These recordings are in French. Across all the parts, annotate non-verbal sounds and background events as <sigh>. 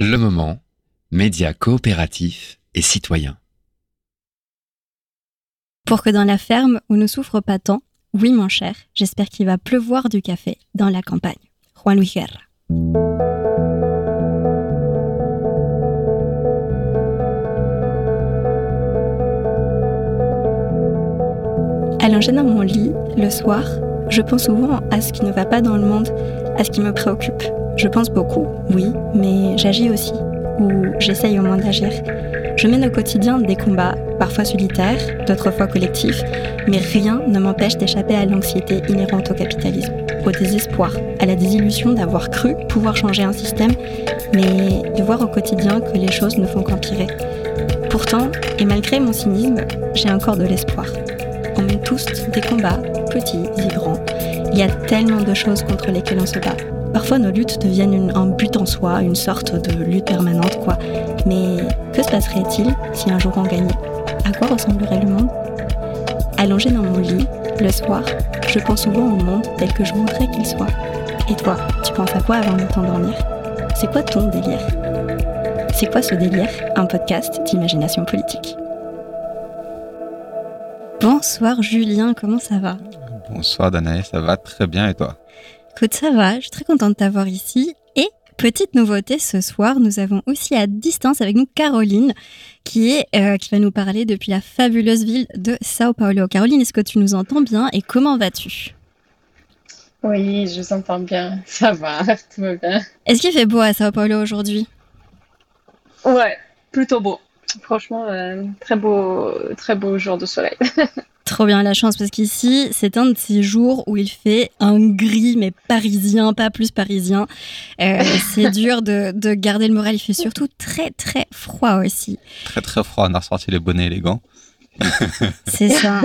Le moment, médias coopératifs et citoyens. Pour que dans la ferme on ne souffre pas tant, oui mon cher, j'espère qu'il va pleuvoir du café dans la campagne. Juan Luis Guerra. Allongé dans mon lit, le soir, je pense souvent à ce qui ne va pas dans le monde, à ce qui me préoccupe. Je pense beaucoup, oui, mais j'agis aussi, ou j'essaye au moins d'agir. Je mène au quotidien des combats, parfois solitaires, d'autres fois collectifs, mais rien ne m'empêche d'échapper à l'anxiété inhérente au capitalisme, au désespoir, à la désillusion d'avoir cru pouvoir changer un système, mais de voir au quotidien que les choses ne font qu'empirer. Pourtant, et malgré mon cynisme, j'ai encore de l'espoir. On mène tous des combats, petits et grands. Il y a tellement de choses contre lesquelles on se bat. Parfois, nos luttes deviennent un but en soi, une sorte de lutte permanente, quoi. Mais que se passerait-il si un jour on gagnait? À quoi ressemblerait le monde? Allongé dans mon lit, le soir, je pense souvent au monde tel que je voudrais qu'il soit. Et toi, tu penses à quoi avant de t'endormir? C'est quoi ton délire? C'est quoi ce délire? Un podcast d'imagination politique. Bonsoir Julien, comment ça va? Bonsoir Danae, ça va très bien et toi? Écoute, ça va, je suis très contente de t'avoir ici. Et petite nouveauté ce soir, nous avons aussi à distance avec nous Caroline, qui, est, euh, qui va nous parler depuis la fabuleuse ville de Sao Paulo. Caroline, est-ce que tu nous entends bien et comment vas-tu? Oui, je vous entends bien. Ça va, <laughs> tout va bien. Est-ce qu'il fait beau à Sao Paulo aujourd'hui? Ouais, plutôt beau. Franchement, euh, très beau, très beau jour de soleil. <laughs> Trop bien la chance parce qu'ici, c'est un de ces jours où il fait un gris, mais parisien, pas plus parisien. Euh, c'est <laughs> dur de, de garder le moral. Il fait surtout très, très froid aussi. Très très froid, on a ressorti les bonnets et les gants. <laughs> C'est ça.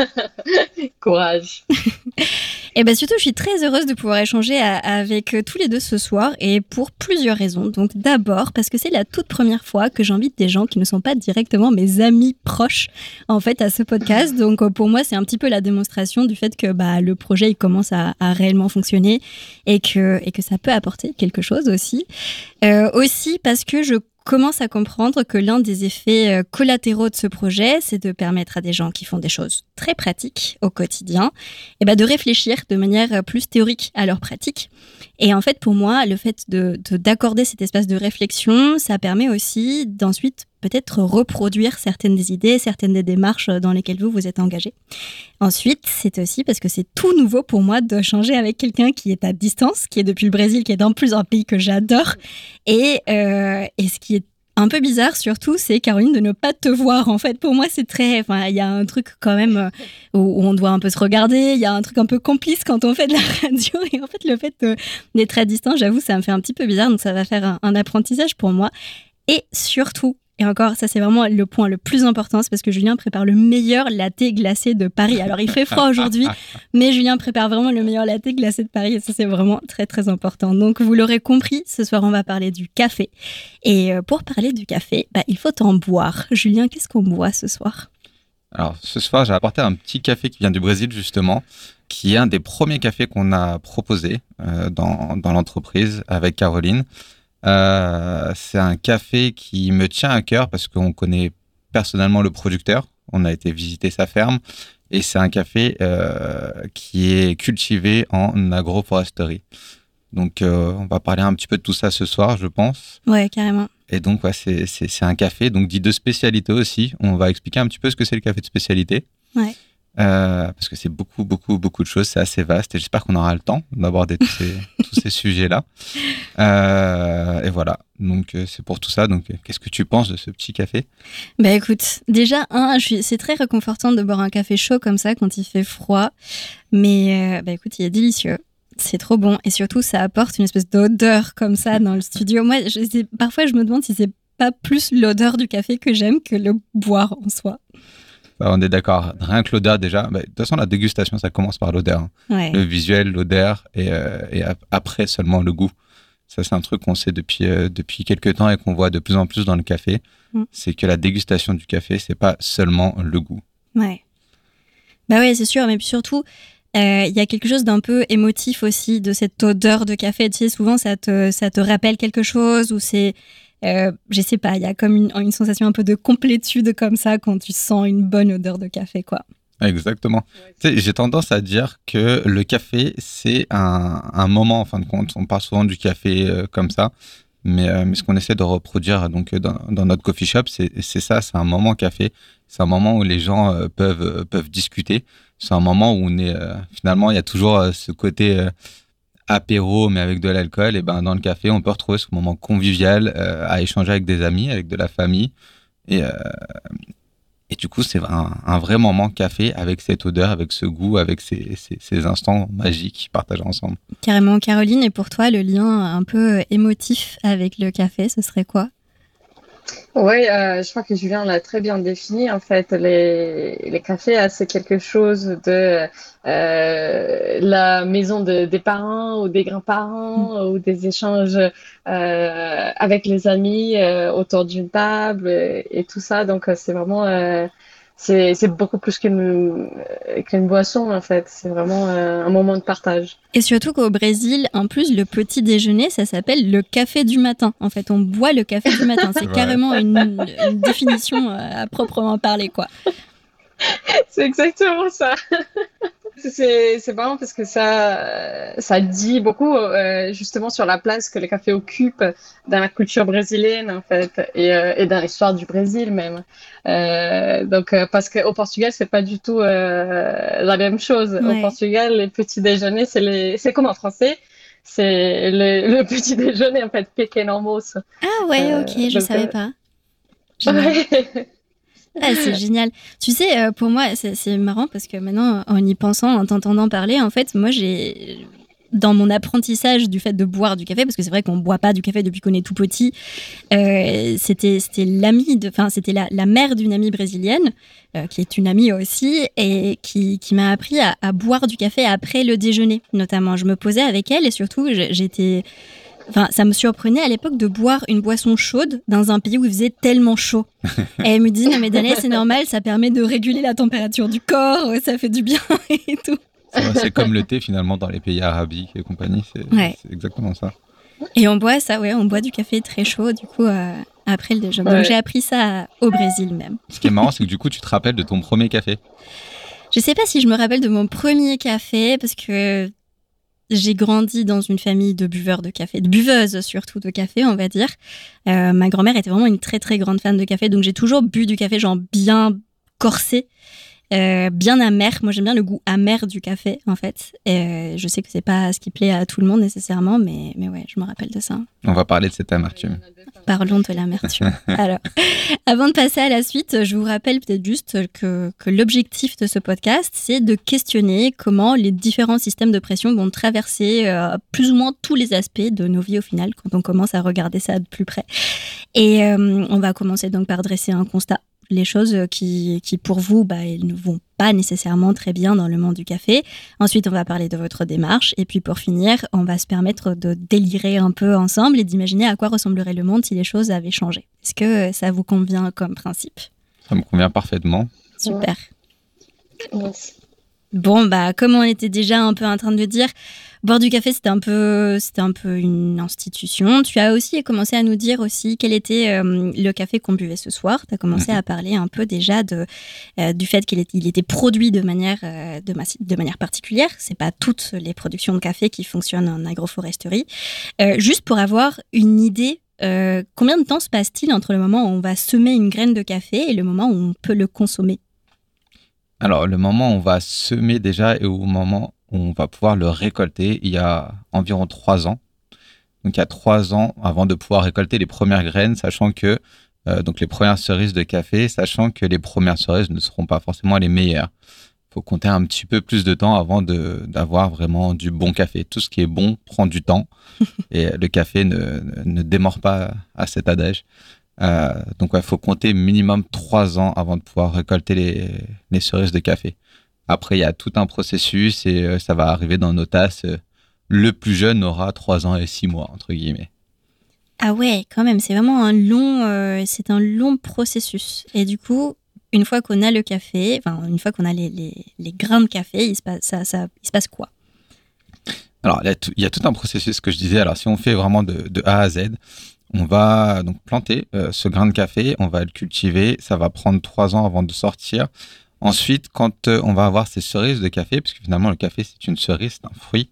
<laughs> Courage. Et bien surtout, je suis très heureuse de pouvoir échanger à- avec euh, tous les deux ce soir et pour plusieurs raisons. Donc d'abord parce que c'est la toute première fois que j'invite des gens qui ne sont pas directement mes amis proches en fait à ce podcast. Donc euh, pour moi, c'est un petit peu la démonstration du fait que bah, le projet il commence à, à réellement fonctionner et que, et que ça peut apporter quelque chose aussi. Euh, aussi parce que je commence à comprendre que l'un des effets euh, collatéraux de ce projet, c'est de permettre à des gens qui font des choses très pratiques au quotidien et ben de réfléchir de manière euh, plus théorique à leur pratique. Et en fait, pour moi, le fait de de- d'accorder cet espace de réflexion, ça permet aussi d'ensuite peut-être reproduire certaines des idées, certaines des démarches euh, dans lesquelles vous vous êtes engagé. Ensuite, c'est aussi parce que c'est tout nouveau pour moi de changer avec quelqu'un qui est à distance, qui est depuis le Brésil, qui est en plus un pays que j'adore. Et, euh, et ce qui est un peu bizarre surtout, c'est Caroline de ne pas te voir. En fait, pour moi, c'est très. Enfin, il y a un truc quand même euh, où, on doit un peu se regarder. Il y a un truc un peu complice quand on fait de la <laughs> radio. Et en fait, le fait d'être à distance, j'avoue, ça me fait un petit peu bizarre. Donc, ça va faire un apprentissage pour moi. Et surtout, et encore, ça c'est vraiment le point le plus important, c'est parce que Julien prépare le meilleur latte glacé de Paris. Alors il fait froid aujourd'hui, <laughs> mais Julien prépare vraiment le meilleur latte glacé de Paris et ça c'est vraiment très très important. Donc vous l'aurez compris, ce soir on va parler du café. Et euh, pour parler du café, bah, il faut en boire. Julien, qu'est-ce qu'on boit ce soir? Alors ce soir, j'ai apporté un petit café qui vient du Brésil justement, qui est un des premiers cafés qu'on a proposé euh, dans, dans l'entreprise avec Caroline. Euh, c'est un café qui me tient à cœur parce qu'on connaît personnellement le producteur. On a été visiter sa ferme et c'est un café euh, qui est cultivé en agroforesterie. Donc euh, on va parler un petit peu de tout ça ce soir, je pense. Ouais, carrément. Et donc, ouais, c'est, c'est, c'est un café, donc dit de spécialité aussi. On va expliquer un petit peu ce que c'est le café de spécialité. Ouais. Euh, parce que c'est beaucoup, beaucoup, beaucoup de choses. C'est assez vaste et j'espère qu'on aura le temps d'aborder tous ces, <laughs> tous ces sujets-là. Euh, et voilà. Donc, euh, c'est pour tout ça. Donc, qu'est-ce que tu penses de ce petit café? Bah écoute, déjà, c'est très réconfortant de boire un café chaud comme ça quand il fait froid. Mais euh, bah écoute, il est délicieux. C'est trop bon. Et surtout, ça apporte une espèce d'odeur comme ça dans le studio. Moi, je parfois, je me demande si c'est pas plus l'odeur du café que j'aime que le boire en soi. Bah, On est d'accord. Rien que l'odeur, déjà. bah, de toute façon, la dégustation, ça commence par l'odeur. hein. Ouais. Le visuel, l'odeur et, euh, et ap- après seulement le goût. Ça, c'est un truc qu'on sait depuis, euh, depuis quelques temps et qu'on voit de plus en plus dans le café. Mm. C'est que la dégustation du café, c'est pas seulement le goût. Ouais. Bah ouais, c'est sûr, mais puis surtout, euh, il y a quelque chose d'un peu émotif aussi de cette odeur de café. Tu sais, souvent, ça te, ça te rappelle quelque chose ou c'est. Euh, je sais pas, il y a comme une, sensation un peu de complétude comme ça quand tu sens une bonne odeur de café, quoi. Exactement. J'ai tendance à dire que le café, c'est un, moment, en fin de compte. On parle souvent du café euh, comme ça. Mais, euh, mais, ce qu'on essaie de reproduire donc dans, notre coffee shop, c'est ça, c'est un moment café. C'est un moment où les gens peuvent peuvent discuter. C'est un moment où on est finalement, il y a toujours ce côté apéro, mais avec de l'alcool. Et ben dans le café, on peut retrouver ce moment convivial à échanger avec des amis, avec de la famille. Et, et du coup, c'est un, vrai moment café avec cette odeur, avec ce goût, avec ces, instants magiques partagés ensemble. Carrément, Caroline, et pour toi, le lien un peu émotif avec le café, ce serait quoi? Oui, euh, je crois que Julien l'a très bien défini. En fait, les, les cafés, euh, c'est quelque chose de euh, la maison de, des parents ou des grands-parents mm. ou des échanges euh, avec les amis euh, autour d'une table et, et, tout ça. Donc, c'est vraiment c'est beaucoup plus qu'une qu'une boisson en fait. C'est vraiment euh, un moment de partage. Et surtout qu'au Brésil, en plus, le petit déjeuner, ça s'appelle le café du matin. En fait, on boit le café du matin. C'est carrément une, une, définition euh, à proprement parler, quoi. <laughs> C'est exactement ça. <laughs> C'est marrant parce que ça, ça dit beaucoup euh, justement sur la place que le café occupe dans la culture brésilienne en fait et, euh, et dans l'histoire du Brésil même. Euh, donc euh, parce qu'au Portugal c'est pas du tout euh, la même chose. Au Portugal les petits déjeuners c'est les c'est comme en français c'est le, le, petit déjeuner en fait pequeno almoço. Ah ouais ok je savais pas. <laughs> Ouais. <laughs> Ah, c'est génial. Tu sais, euh, pour moi, c'est marrant parce que maintenant, en y pensant, en t'entendant parler, en fait, moi, j'ai dans mon apprentissage du fait de boire du café, parce que c'est vrai qu'on ne boit pas du café depuis qu'on est tout petit, euh, c'était l'amie, enfin c'était la, la, mère d'une amie brésilienne, euh, qui est une amie aussi, et qui, m'a appris à, boire du café après le déjeuner, notamment. Je me posais avec elle et surtout j'étais Enfin, ça me surprenait à l'époque de boire une boisson chaude dans un pays où il faisait tellement chaud. <laughs> et elle me dit non mais Daniel, c'est normal, ça permet de réguler la température du corps, ça fait du bien <laughs> et tout. C'est comme le thé finalement dans les pays arabiques et compagnie, c'est exactement ça. Et on boit ça, ouais, on boit du café très chaud du coup euh, après le déjeuner. Donc j'ai appris ça au Brésil même. Ce qui est marrant, c'est que du coup tu te rappelles de ton premier café. Je sais pas si je me rappelle de mon premier café parce que j'ai grandi dans une famille de buveurs de café, de buveuses surtout de café, on va dire. Euh, ma grand-mère était vraiment une très très grande fan de café, donc j'ai toujours bu du café genre bien corsé. Euh, bien amer. Moi, j'aime bien le goût amer du café, en fait. Et euh, je sais que c'est pas ce qui plaît à tout le monde nécessairement, mais, mais ouais, je me rappelle de ça. On va parler de cette amertume. Parlons de l'amertume. <laughs> Alors, avant de passer à la suite, je vous rappelle peut-être juste que, que l'objectif de ce podcast, c'est de questionner comment les différents systèmes de pression vont traverser euh, plus ou moins tous les aspects de nos vies au final, quand on commence à regarder ça de plus près. Et euh, on va commencer donc par dresser un constat les choses qui, qui pour vous, bah, elles ne vont pas nécessairement très bien dans le monde du café. Ensuite, on va parler de votre démarche. Et puis pour finir, on va se permettre de délirer un peu ensemble et d'imaginer à quoi ressemblerait le monde si les choses avaient changé. Est-ce que ça vous convient comme principe? Ça me convient parfaitement. Super. Bon, bah, comme on était déjà un peu en train de dire, Boire du café, c'était un peu, c'était un peu une institution. Tu as aussi commencé à nous dire aussi quel était euh, le café qu'on buvait ce soir. Tu as commencé mhm. à parler un peu déjà de, euh, du fait qu'il était, il était produit de manière, euh, de, de, manière particulière. C'est pas toutes les productions de café qui fonctionnent en agroforesterie. juste pour avoir une idée combien de temps se passe-t-il entre le moment où on va semer une graine de café et le moment où on peut le consommer? Alors, le moment où on va semer déjà et au moment on va pouvoir le récolter il y a environ trois ans. Donc il y a trois ans avant de pouvoir récolter les premières graines, sachant que euh, donc les premières cerises de café, sachant que les premières cerises ne seront pas forcément les meilleures. Il faut compter un petit peu plus de temps avant d'avoir vraiment du bon café. Tout ce qui est bon prend du temps <laughs> et le café ne, ne, démord pas à cet adage. Euh, donc il faut compter minimum trois ans avant de pouvoir récolter les, les cerises de café. Après, il y a tout un processus et euh, ça va arriver dans nos tasses. le plus jeune aura 3 ans et 6 mois, entre guillemets. Ah ouais, quand même, c'est vraiment un long, euh, c'est un long processus. Et du coup, une fois qu'on a le café, enfin, une fois qu'on a les, les, les, grains de café, il se passe, ça, ça, il se passe quoi? Alors, il y, a tout, un processus que je disais. Alors, si on fait vraiment de, de A à Z, on va donc planter ce grain de café, on va le cultiver, ça va prendre trois ans avant de sortir. Ensuite, quand on va avoir ces cerises de café, puisque finalement le café c'est une cerise, c'est un fruit,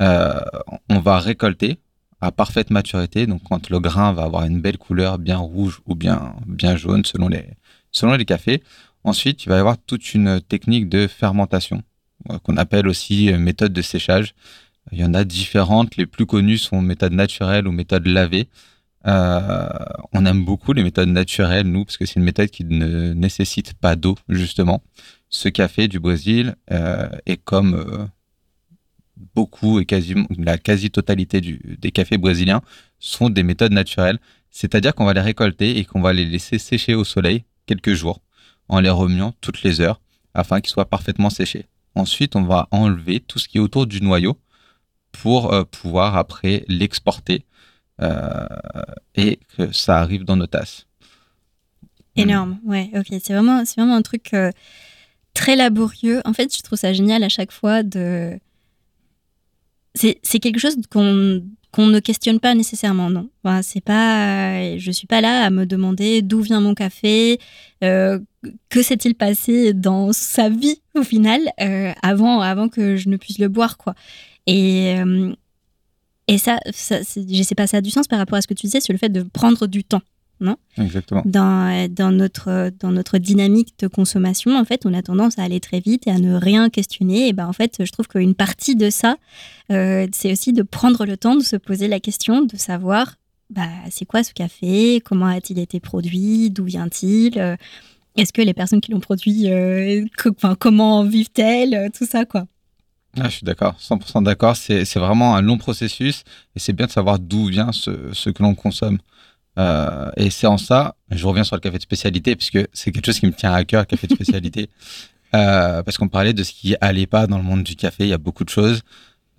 on va récolter à parfaite maturité. Donc, quand le grain va avoir une belle couleur, bien rouge ou bien, bien jaune, selon les, selon les cafés. Ensuite, il va y avoir toute une technique de fermentation, euh, qu'on appelle aussi euh, méthode de séchage. Il y en a différentes. Les plus connues sont méthode naturelle ou méthode lavée. Euh, on aime beaucoup les méthodes naturelles, nous, parce que c'est une méthode qui ne nécessite pas d'eau, justement. Ce café du Brésil est comme beaucoup et la quasi-totalité des cafés brésiliens sont des méthodes naturelles, c'est-à-dire qu'on va les récolter et qu'on va les laisser sécher au soleil quelques jours en les remuant toutes les heures afin qu'ils soient parfaitement séchés. Ensuite, on va enlever tout ce qui est autour du noyau pour euh, pouvoir après l'exporter euh, et que ça arrive dans nos tasses. Énorme, ouais, ok. C'est vraiment, vraiment un truc euh, très laborieux. En fait, je trouve ça génial à chaque fois de c'est quelque chose qu'on qu'on ne questionne pas nécessairement, non. Enfin, c'est pas, je suis pas là à me demander d'où vient mon café, euh, que s'est-il passé dans sa vie au final euh, avant, avant que je ne puisse le boire, quoi. Et euh, et ça, ça je sais pas, ça a du sens par rapport à ce que tu disais sur le fait de prendre du temps non? Exactement. Dans, dans, notre, dans notre dynamique de consommation, en fait, on a tendance à aller très vite et à ne rien questionner. Et ben, en fait, je trouve qu'une partie de ça, euh, c'est aussi de prendre le temps de se poser la question, de savoir, bah, c'est quoi ce café? Comment a-t-il été produit? D'où vient-il? Euh, Est-ce que les personnes qui l'ont produit, euh, comment vivent-elles? Tout ça, quoi. Ah, je suis d'accord, 100% d'accord. C'est vraiment un long processus et c'est bien de savoir d'où vient ce, ce que l'on consomme. Euh, et c'est en ça, je reviens sur le café de spécialité, puisque c'est quelque chose qui me tient à cœur, le café de spécialité. <laughs> euh, parce qu'on parlait de ce qui allait pas dans le monde du café, il y a beaucoup de choses.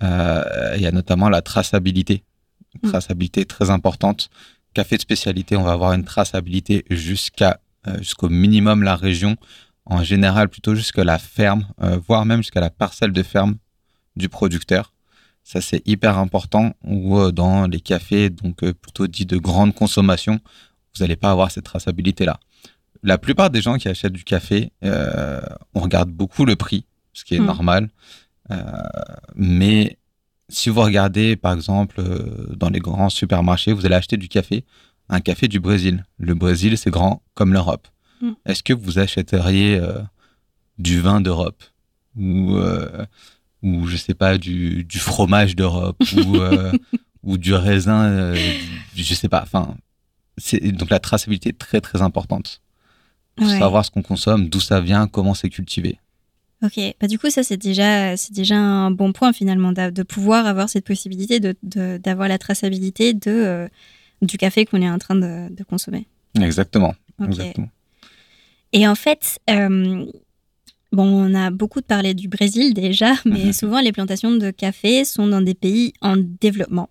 Euh, il y a notamment la traçabilité. Une mm. traçabilité très importante. Café de spécialité, on va avoir une traçabilité jusqu'à jusqu'au minimum la région, en général plutôt jusqu'à la ferme, euh, voire même jusqu'à la parcelle de ferme du producteur. Ça, c'est hyper important. Ou euh, dans les cafés, donc euh, plutôt dit de grande consommation, vous n'allez pas avoir cette traçabilité-là. La plupart des gens qui achètent du café, euh, on regarde beaucoup le prix, ce qui est mm. normal. mais si vous regardez, par exemple, dans les grands supermarchés, vous allez acheter du café, un café du Brésil. Le Brésil, c'est grand comme l'Europe. Mm. Est-ce que vous achèteriez du vin d'Europe? Ou ou je sais pas du, du fromage d'Europe ou euh, <laughs> ou du raisin euh, je sais pas. Enfin c'est donc la traçabilité est très très importante. Pour savoir ce qu'on consomme d'où ça vient comment c'est cultivé. Ok. Bah du coup ça c'est déjà c'est déjà un bon point finalement de, pouvoir avoir cette possibilité de d'avoir la traçabilité de euh, du café qu'on est en train de, de consommer. Exactement. Exactement. Et en fait Bon, on a beaucoup parlé du Brésil déjà, <laughs> mais mhm. souvent les plantations de café sont dans des pays en développement.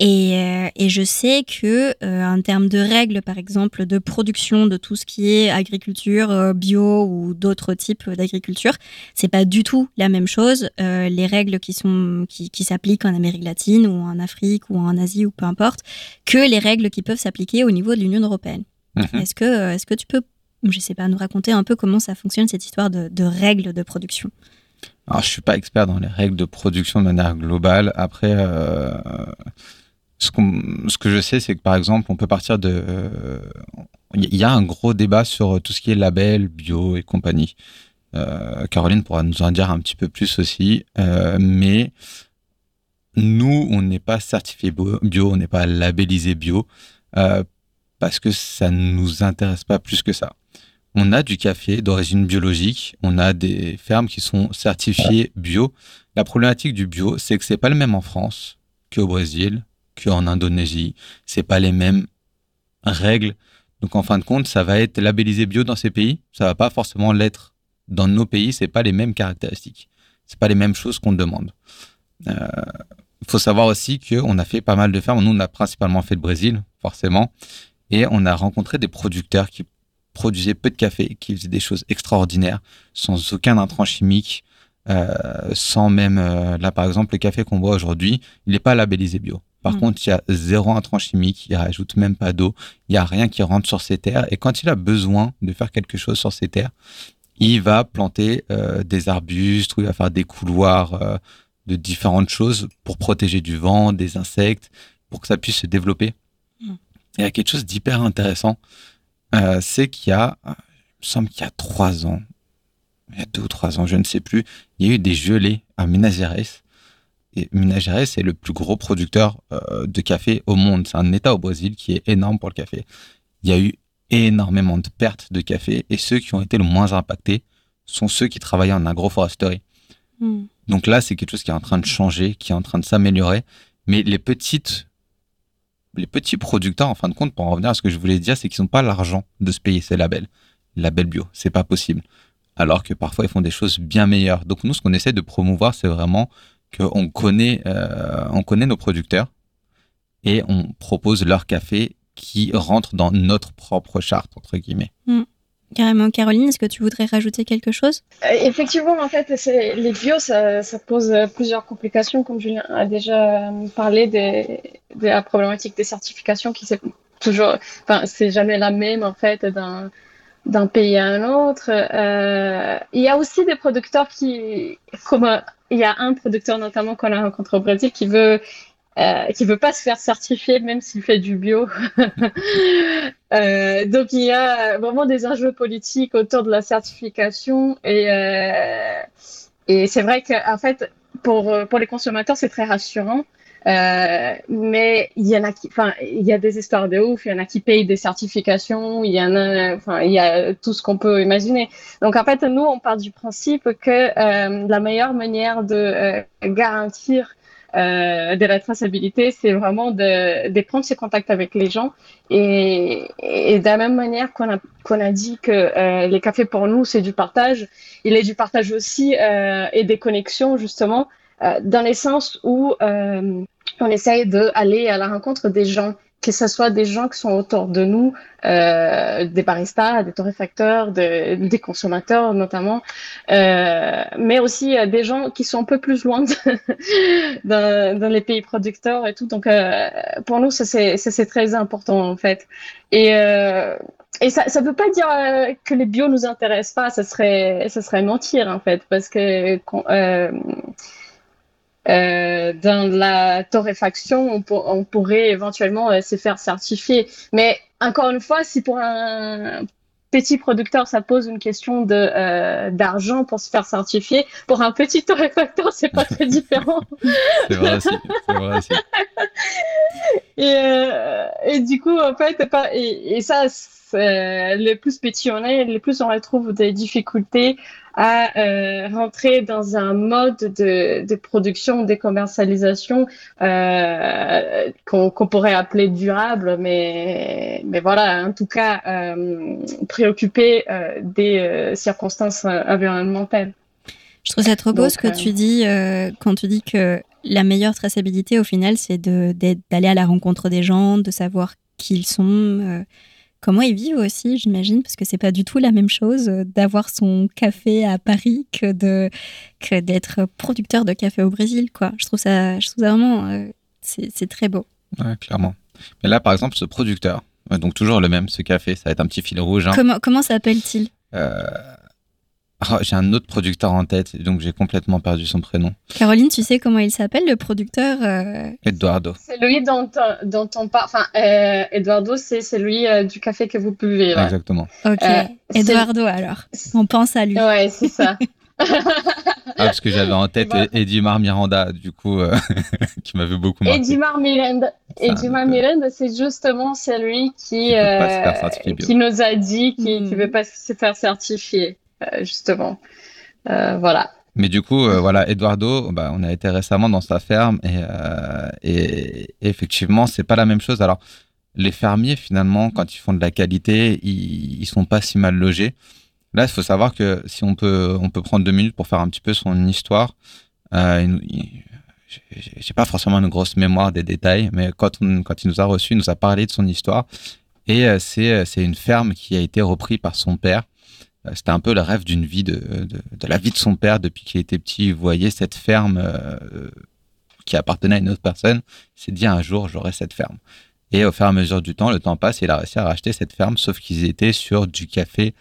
Et, euh, je sais que euh, en termes de règles, par exemple, de production de tout ce qui est agriculture euh, bio ou d'autres types d'agriculture, c'est pas du tout la même chose. les règles qui sont qui, qui s'appliquent en Amérique latine ou en Afrique ou en Asie ou peu importe, que les règles qui peuvent s'appliquer au niveau de l'Union européenne. Mhm. Est-ce que est-ce que tu peux je sais pas, nous raconter un peu comment ça fonctionne cette histoire de, règles de production. Alors, je suis pas expert dans les règles de production de manière globale. Après, euh, ce, que je sais, c'est que par exemple, on peut partir de. Il y a un gros débat sur tout ce qui est label, bio et compagnie. Euh, Caroline pourra nous en dire un petit peu plus aussi. Euh, mais nous, on n'est pas certifié bio, on n'est pas labellisé bio parce que ça ne nous intéresse pas plus que ça on a du café d'origine biologique, on a des fermes qui sont certifiées bio. La problématique du bio, c'est que c'est pas le même en France qu'au Brésil, qu'en Indonésie. C'est pas les mêmes règles. Donc en fin de compte, ça va être labellisé bio dans ces pays, ça va pas forcément l'être dans nos pays. C'est pas les mêmes caractéristiques. C'est pas les mêmes choses qu'on demande. Il euh, faut savoir aussi qu'on a fait pas mal de fermes. Nous, on a principalement fait le Brésil, forcément, et on a rencontré des producteurs qui produisait peu de café, qui faisait des choses extraordinaires, sans aucun intrant chimique, euh, sans même, euh, là par exemple, le café qu'on boit aujourd'hui, il n'est pas labellisé bio. Par Mm. contre, il y a zéro intrant chimique, il rajoute même pas d'eau, il y a rien qui rentre sur ces terres. Et quand il a besoin de faire quelque chose sur ces terres, il va planter euh, des arbustes ou il va faire des couloirs de différentes choses pour protéger du vent, des insectes, pour que ça puisse se développer. Mm. Il y a quelque chose d'hyper intéressant, euh, c'est qu'il y a, euh, il me semble qu'il y a trois ans, il y a deux ou trois ans, je ne sais plus, il y a eu des gelées à Minas Gerais. Et Minas Gerais est le plus gros producteur euh, de café au monde. C'est un État au Brésil qui est énorme pour le café. Il y a eu énormément de pertes de café et ceux qui ont été le moins impactés sont ceux qui travaillaient en agroforesterie. Hmm. Donc là, c'est quelque chose qui est en train de changer, qui est en train de s'améliorer. Mais les petites, les petits producteurs, en fin de compte, pour en revenir à ce que je voulais dire, c'est qu'ils n'ont pas l'argent de se payer ces labels, labels bio. C'est pas possible. Alors que parfois, ils font des choses bien meilleures. Donc nous, ce qu'on essaie de promouvoir, c'est vraiment qu'on connaît, euh, on connaît nos producteurs et on propose leur café qui rentre dans notre propre charte, entre guillemets. Carrément. Caroline, est-ce que tu voudrais rajouter quelque chose? Euh, Effectivement, en fait, les bio, ça, pose euh, plusieurs complications, comme Julien a déjà euh, parlé de la problématique des certifications qui c'est toujours, enfin, c'est jamais la même en fait d'un pays à un autre. Il y a aussi des producteurs qui, comme il y a un producteur notamment qu'on a rencontré au Brésil qui veut qui veut pas se faire certifier même s'il fait du bio. <laughs> Euh, donc il y a vraiment des enjeux politiques autour de la certification et euh, c'est vrai que en fait pour pour les consommateurs c'est très rassurant. Euh, mais il y en a qui, enfin, il y a des histoires de ouf. Il y en a qui payent des certifications. Il y en a, enfin, il y a tout ce qu'on peut imaginer. Donc en fait, nous, on part du principe que la meilleure manière de garantir euh, de la traçabilité, c'est vraiment de, prendre ses contacts avec les gens. Et, de la même manière qu'on a, dit que euh, les cafés pour nous, c'est du partage, il est du partage aussi euh, et des connexions, justement, dans les sens où on essaye d'aller à la rencontre des gens, que ce soit des gens qui sont autour de nous, euh, des baristas, des torréfacteurs, de, des consommateurs notamment, euh, mais aussi euh, des gens qui sont un peu plus loin <laughs> dans, les pays producteurs et tout. Donc euh, pour nous, ça c'est très important en fait. Et euh, et ça ça veut pas dire que les bio nous intéressent pas. Ça serait ça serait mentir en fait, parce que qu'on- euh, dans la torréfaction, on, pour- on pourrait éventuellement euh, se faire certifier. Mais encore une fois, si pour un petit producteur, ça pose une question de euh, d'argent pour se faire certifier, pour un petit torréfacteur, c'est pas très différent. <laughs> C'est vrai aussi. C'est vrai aussi. Et, et du coup, en fait, pas, et, et ça, c'est- les plus petits on est, les plus on retrouve des difficultés à euh, rentrer dans un mode de, de production, de commercialisation euh, qu'on pourrait appeler durable, mais, mais voilà, en tout cas, euh, préoccupé euh, des euh, circonstances euh, environnementales. Je trouve ça trop beau Donc, ce que euh, tu dis euh, quand tu dis que la meilleure traçabilité au final, c'est d'aller à la rencontre des gens, de savoir qui ils sont, euh, comment ils vivent aussi, j'imagine, parce que c'est pas du tout la même chose euh, d'avoir son café à Paris que de que d'être producteur de café au Brésil, quoi. Je trouve ça, je trouve ça vraiment, euh, c'est très beau. Ouais, clairement. Mais là, par exemple, ce producteur, euh, donc toujours le même, ce café, ça va être un petit fil rouge. hein. Comment comment s'appelle-t-il? Euh, ah, j'ai un autre producteur en tête, donc j'ai complètement perdu son prénom. Caroline, tu sais comment il s'appelle, le producteur euh, Eduardo. C'est lui dont, dont on parle. Enfin, euh, Eduardo, c'est celui euh, du café que vous buvez. Là. Exactement. Ok, Euh, Eduardo alors. On pense à lui. Ouais, c'est ça. <laughs> Ah, parce que j'avais en tête. Edimar Miranda, du coup, euh, <laughs> qui m'avait beaucoup marqué. Edimar Miranda. Edimar peu- Miranda, c'est justement celui qui, Qui veut pas se euh, faire certifier bio. qui nous a dit qu'il Hmm. ne veut pas se faire certifier, euh, justement. Euh, voilà. Mais du coup, euh, voilà, Eduardo, bah, on a été récemment dans sa ferme et, euh, et, effectivement, c'est pas la même chose. Alors, les fermiers, finalement, quand ils font de la qualité, ils, ils sont pas si mal logés. Là, il faut savoir que si on peut, on peut prendre deux minutes pour faire un petit peu son histoire. Euh, j'ai- pas forcément une grosse mémoire des détails, mais quand, quand il nous a reçus, il nous a parlé de son histoire. Et euh, c'est une ferme qui a été reprise par son père. Euh, C'était un peu le rêve d'une vie de, de, la vie de son père depuis qu'il était petit. Il voyait cette ferme euh, qui appartenait à une autre personne. Il s'est dit un jour, j'aurai cette ferme. Et au fur et à mesure du temps, le temps passe, et il a réussi à racheter cette ferme, sauf qu'ils étaient sur du café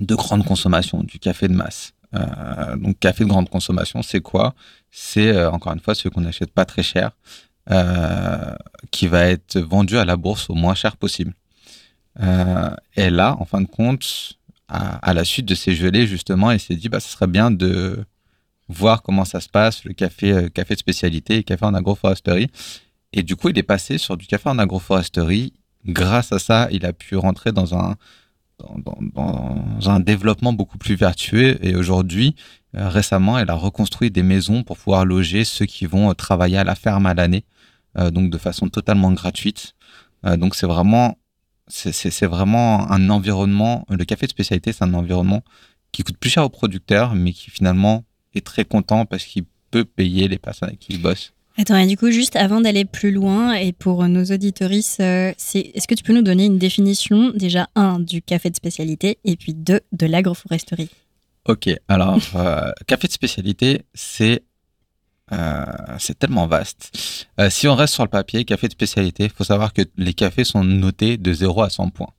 de grande consommation, du café de masse. Euh, donc, café de grande consommation, c'est quoi? C'est encore une fois ce qu'on n'achète pas très cher, qui va être vendu à la bourse au moins cher possible. et là, en fin de compte, à, la suite de ces gelées, justement, il s'est dit, bah, ce serait bien de voir comment ça se passe, le café, café de spécialité et café en agroforesterie. Et du coup, il est passé sur du café en agroforesterie. Grâce à ça, il a pu rentrer dans un, dans, un développement beaucoup plus vertueux. Et aujourd'hui, euh, récemment, elle a reconstruit des maisons pour pouvoir loger ceux qui vont euh, travailler à la ferme à l'année, euh, donc de façon totalement gratuite. donc c'est vraiment, c'est vraiment un environnement. Le café de spécialité, c'est un environnement qui coûte plus cher aux producteurs, mais qui finalement est très content parce qu'il peut payer les personnes avec qui il bosse. Attends, et du coup, juste avant d'aller plus loin, et pour nos auditoristes, euh, est-ce que tu peux nous donner une définition, déjà, un, du café de spécialité, et puis deux, de l'agroforesterie? Ok, alors, euh, café de spécialité, c'est euh, c'est tellement vaste. si on reste sur le papier, café de spécialité, il faut savoir que les cafés sont notés de 0 à 100 points.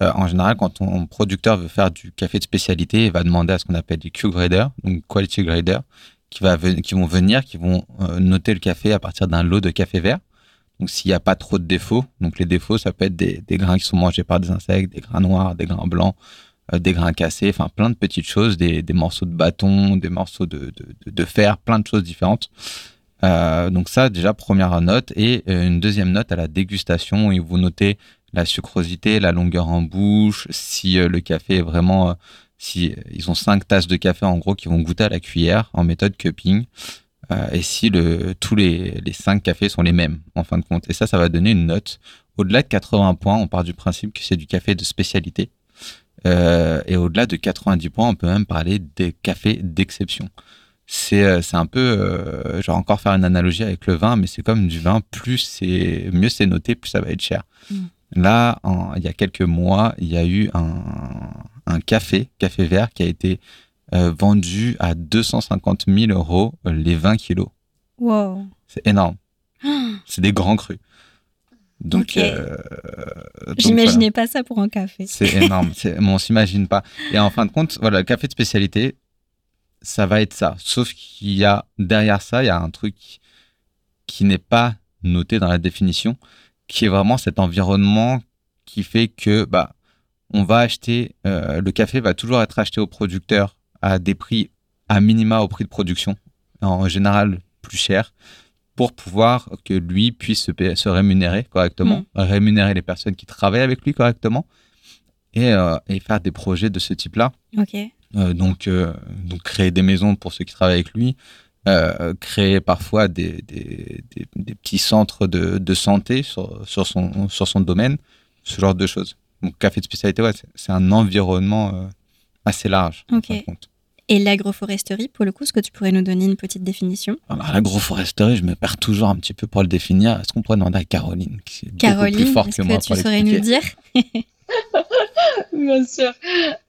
en général, quand un producteur veut faire du café de spécialité, il va demander à ce qu'on appelle des Q-graders, donc quality grader, qui, va, vont venir, qui vont euh, noter le café à partir d'un lot de café vert. Donc s'il n'y a pas trop de défauts, donc les défauts, ça peut être des, grains qui sont mangés par des insectes, des grains noirs, des grains blancs, euh, des grains cassés, enfin plein de petites choses, des, des morceaux de bâton, des morceaux de, de, de, fer, plein de choses différentes. Euh, donc ça, déjà, première note. Et euh, une deuxième note à la dégustation, où vous notez la sucrosité, la longueur en bouche, si le café est vraiment si euh, ils ont cinq tasses de café en gros qui vont goûter à la cuillère en méthode cupping, euh, et si le, tous les, les cinq cafés sont les mêmes en fin de compte. Et ça, ça va donner une note. Au-delà de 80 points, on part du principe que c'est du café de spécialité. Euh, et au-delà de 90 points, on peut même parler des cafés d'exception. C'est euh, c'est un peu, euh, je vais encore faire une analogie avec le vin, mais c'est comme du vin, plus c'est mieux c'est noté, plus ça va être cher. Mm. Là, il y a quelques mois, il y a eu un, un café, café vert, qui a été euh, vendu à 250 000 euros les 20 kilos. Wow. C'est énorme. <gasps> c'est des grands crus. Donc, euh, j'imaginais pas ça pour un café. C'est énorme. Bon, on s'imagine pas. Et en fin de compte, voilà, le café de spécialité, ça va être ça. Sauf qu'il y a derrière ça, il y a un truc qui n'est pas noté dans la définition, qui est vraiment cet environnement qui fait que bah on va acheter, euh, le café va toujours être acheté au producteur à des prix à minima au prix de production, en général plus cher, pour pouvoir que lui puisse se, rémunérer correctement, mm. rémunérer les personnes qui travaillent avec lui correctement et, euh, faire des projets de ce type-là. Euh, donc, donc, créer des maisons pour ceux qui travaillent avec lui, créer parfois des, petits centres de, santé sur, son, sur son domaine, ce genre de choses. Donc, café de spécialité, ouais, c'est un environnement euh, assez large. Et l'agroforesterie, pour le coup, est-ce que tu pourrais nous donner une petite définition? L'agroforesterie, je me perds toujours un petit peu pour le définir. Est-ce qu'on pourrait demander à Caroline, qui est Caroline, plus forte que, moi tu saurais nous dire? <laughs> Bien sûr.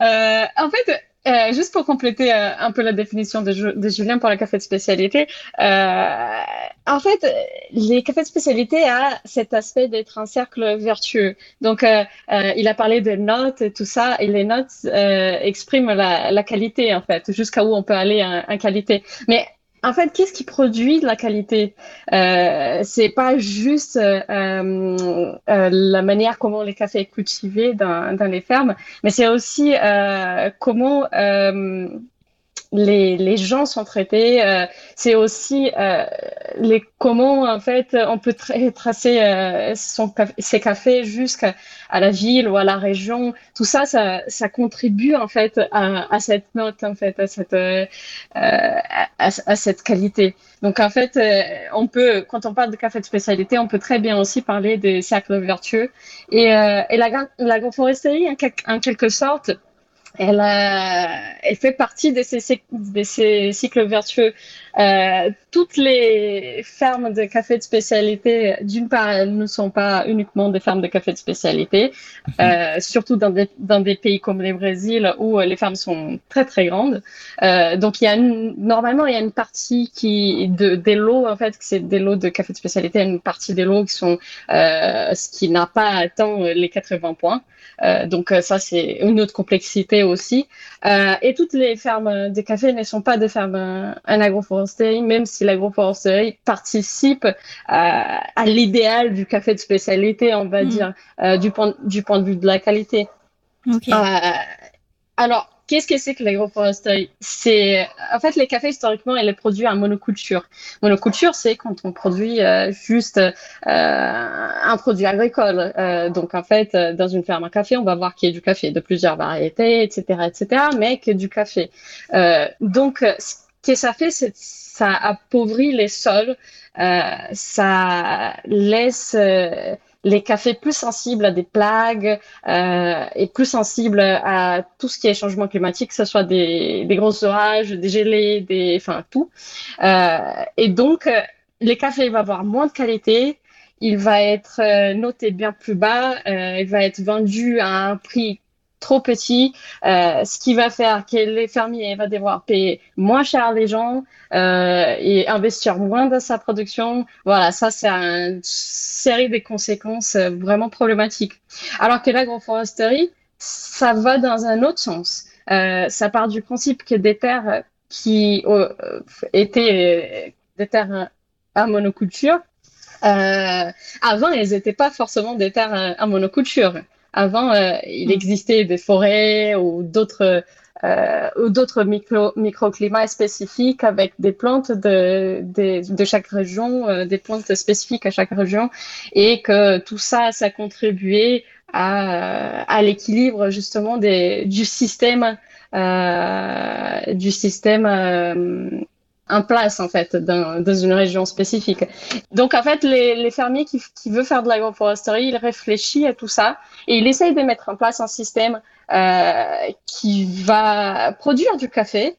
Euh, en fait, euh, juste pour compléter euh, un peu la définition de, Julien pour le café de spécialité, euh, en fait, les cafés de spécialité a cet aspect d'être un cercle vertueux. Donc, euh, il a parlé de notes et tout ça, et les notes expriment la, la, qualité, en fait, jusqu'à où on peut aller en, qualité. En fait, qu'est-ce qui produit de la qualité? Euh, C'est pas juste euh, euh, la manière comment les cafés sont cultivés dans, dans les fermes, mais c'est aussi euh, comment euh, les, les, gens sont traités. Euh, c'est aussi euh, les comment en fait on peut tracer euh, son, ses cafés jusqu'à la ville ou à la région. Tout ça, ça, ça contribue en fait à, à, cette note en fait, à cette à, à, cette qualité. Donc en fait, on peut quand on parle de café de spécialité, on peut très bien aussi parler des cercles vertueux et, et la l'agroforesterie en, en quelque sorte elle, elle fait partie de ces, de ces cycles vertueux Euh, toutes les fermes de café de spécialité, d'une part, elles ne sont pas uniquement des fermes de café de spécialité, mhm. euh, surtout dans des, dans des pays comme le Brésil où les fermes sont très très grandes. Euh, donc il y a une, normalement il y a une partie qui de des lots en fait, c'est des lots de café de spécialité, une partie des lots qui sont euh, ce qui n'a pas atteint les 80 points. Euh, donc euh, ça, c'est une autre complexité aussi. Euh, et toutes les fermes de café ne sont pas des fermes en agroforesterie, même si l'agroforesterie participe à l'idéal du café de spécialité, on va mm. dire, du, point, du point de vue de la qualité. Okay. alors, Qu'est-ce que c'est que l'agroforesterie C'est en fait les cafés historiquement, elle est produit en monoculture. Monoculture, c'est quand on produit euh, juste euh, un produit agricole. Euh, donc en fait, dans une ferme à café, on va voir qu'il y a du café de plusieurs variétés, etc., etc., mais que du café. donc que ça fait, c'est ça appauvrit les sols, ça laisse les cafés plus sensibles à des plagues euh, et plus sensibles à tout ce qui est changement climatique, que ce soit des, des gros orages, des gelées, des, enfin tout. Euh, et donc, les cafés vont avoir moins de qualité, il va être euh, noté bien plus bas, euh, il va être vendu à un prix trop petit, euh, ce qui va faire que les fermiers vont devoir payer moins cher les gens euh, et investir moins dans sa production. Voilà, ça c'est une série de conséquences euh, vraiment problématiques. Alors que l'agroforesterie, ça va dans un autre sens. Ça part du principe que des terres qui étaient des terres à monoculture, avant elles n'étaient pas forcément des terres à monoculture. Avant, euh, il mm. existait des forêts ou d'autres euh, ou d'autres micro, microclimats spécifiques avec des plantes de, de, de chaque région, euh, des plantes spécifiques à chaque région, et que tout ça, ça contribuait à, à l'équilibre justement des, du système, euh, du système en place en fait dans, dans, une région spécifique. Donc en fait, les, les fermiers qui, qui veulent faire de l'agroforesterie, ils réfléchissent à tout ça et ils essayent de mettre en place un système euh, qui va produire du café,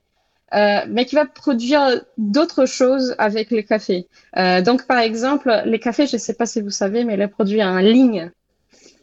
euh, mais qui va produire d'autres choses avec le café. Euh, donc par exemple, les cafés, je ne sais pas si vous savez, mais les produits en ligne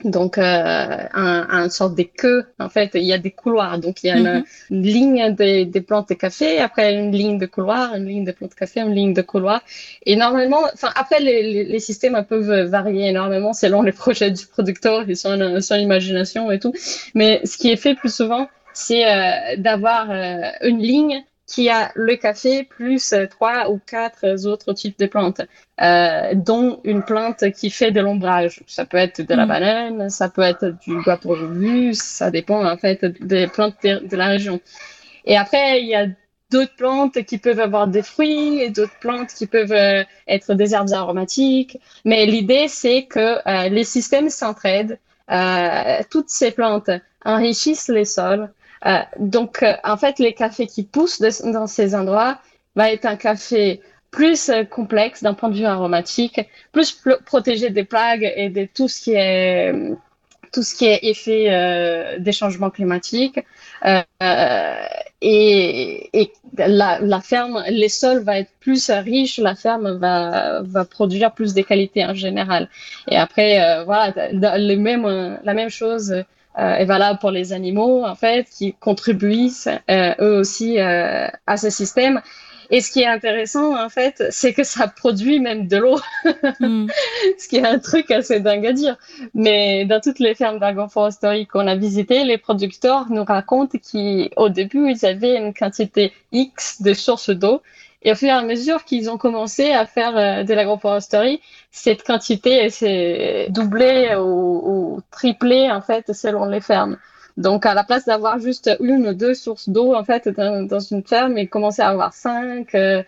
donc euh, un, un sorte de queue. En fait il y a des couloirs. Donc il y a une, mhm. ligne des, des, plantes de café après une ligne de couloir une ligne de plantes de café une ligne de couloir. Et normalement enfin après les, les, systèmes peuvent varier énormément selon les <laughs> projets du producteur et son, son imagination et tout. Mais ce qui est fait plus souvent c'est euh, d'avoir euh, une ligne qui a le café plus trois ou quatre autres types de plantes, euh, dont une plante qui fait de l'ombrage. Ça peut être de la mm. banane, ça peut être du bois pourvu, ça dépend en fait des plantes de, la région. Et après, il y a d'autres plantes qui peuvent avoir des fruits et d'autres plantes qui peuvent euh, être des herbes aromatiques. Mais l'idée, c'est que euh, les systèmes s'entraident. Euh, toutes ces plantes enrichissent les sols. Euh, donc, euh, en fait, les cafés qui poussent dans ces endroits va être un café plus euh, complexe d'un point de vue aromatique, plus protégé des plagues et de tout ce qui est effet des changements climatiques. et, la, ferme, les sols vont être plus riches, la ferme va, produire plus de qualités en général. Et après, voilà, la même chose est valable pour les animaux, en fait, qui contribuent euh, eux aussi euh, à ce système. Et ce qui est intéressant, en fait, c'est que ça produit même de l'eau. <laughs> Mm. ce qui est un truc assez dingue à dire. Mais dans toutes les fermes d'agroforesterie qu'on a visitées, les producteurs nous racontent qu'au début, ils avaient une quantité X de sources d'eau et au fur et à mesure qu'ils ont commencé à faire euh, de l'agroforesterie, cette quantité s'est doublée ou, triplée en fait selon les fermes. Donc à la place d'avoir juste une ou deux sources d'eau en fait dans, une ferme, ils commençaient à avoir cinq, euh,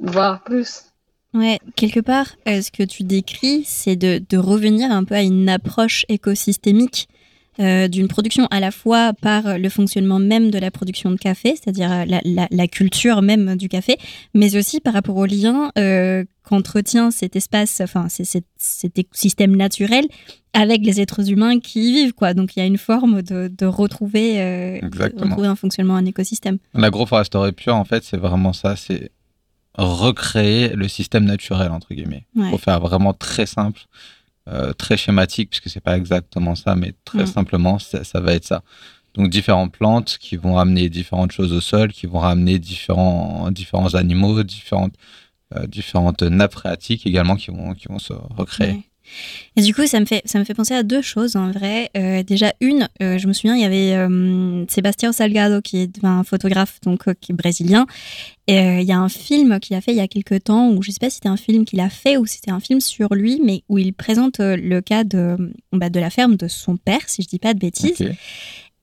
voire plus. Ouais, quelque part, euh, ce que tu décris, c'est de, revenir un peu à une approche écosystémique euh, d'une production à la fois par le fonctionnement même de la production de café, c'est-à-dire euh, la, la, la, culture même du café, mais aussi par rapport au lien euh, qu'entretient cet espace, enfin cet, cet écosystème naturel avec les êtres humains qui y vivent. Quoi. Donc il y a une forme de, de retrouver, euh, retrouver un fonctionnement, un écosystème. L'agroforesterie pure, en fait, c'est vraiment ça. C'est recréer le système naturel, entre guillemets. Ouais. Pour faire vraiment très simple, euh, très schématique, puisque c'est pas exactement ça, mais très Mm. simplement, ça, ça va être ça. Donc différentes plantes qui vont ramener différentes choses au sol, qui vont ramener différents, différents animaux, différentes, euh, différentes nappes phréatiques également qui vont, qui vont se recréer. Et du coup, ça me fait, ça me fait penser à deux choses en vrai. Euh, déjà, une, euh, je me souviens, il y avait euh, Sébastien Salgado, qui est un photographe donc, qui est brésilien. Et il y a un film qu'il a fait il y a quelques temps, ou je sais pas si c'était un film qu'il a fait ou si c'était un film sur lui, mais où il présente le cas de, bah, de la ferme de son père, si je dis pas de bêtises.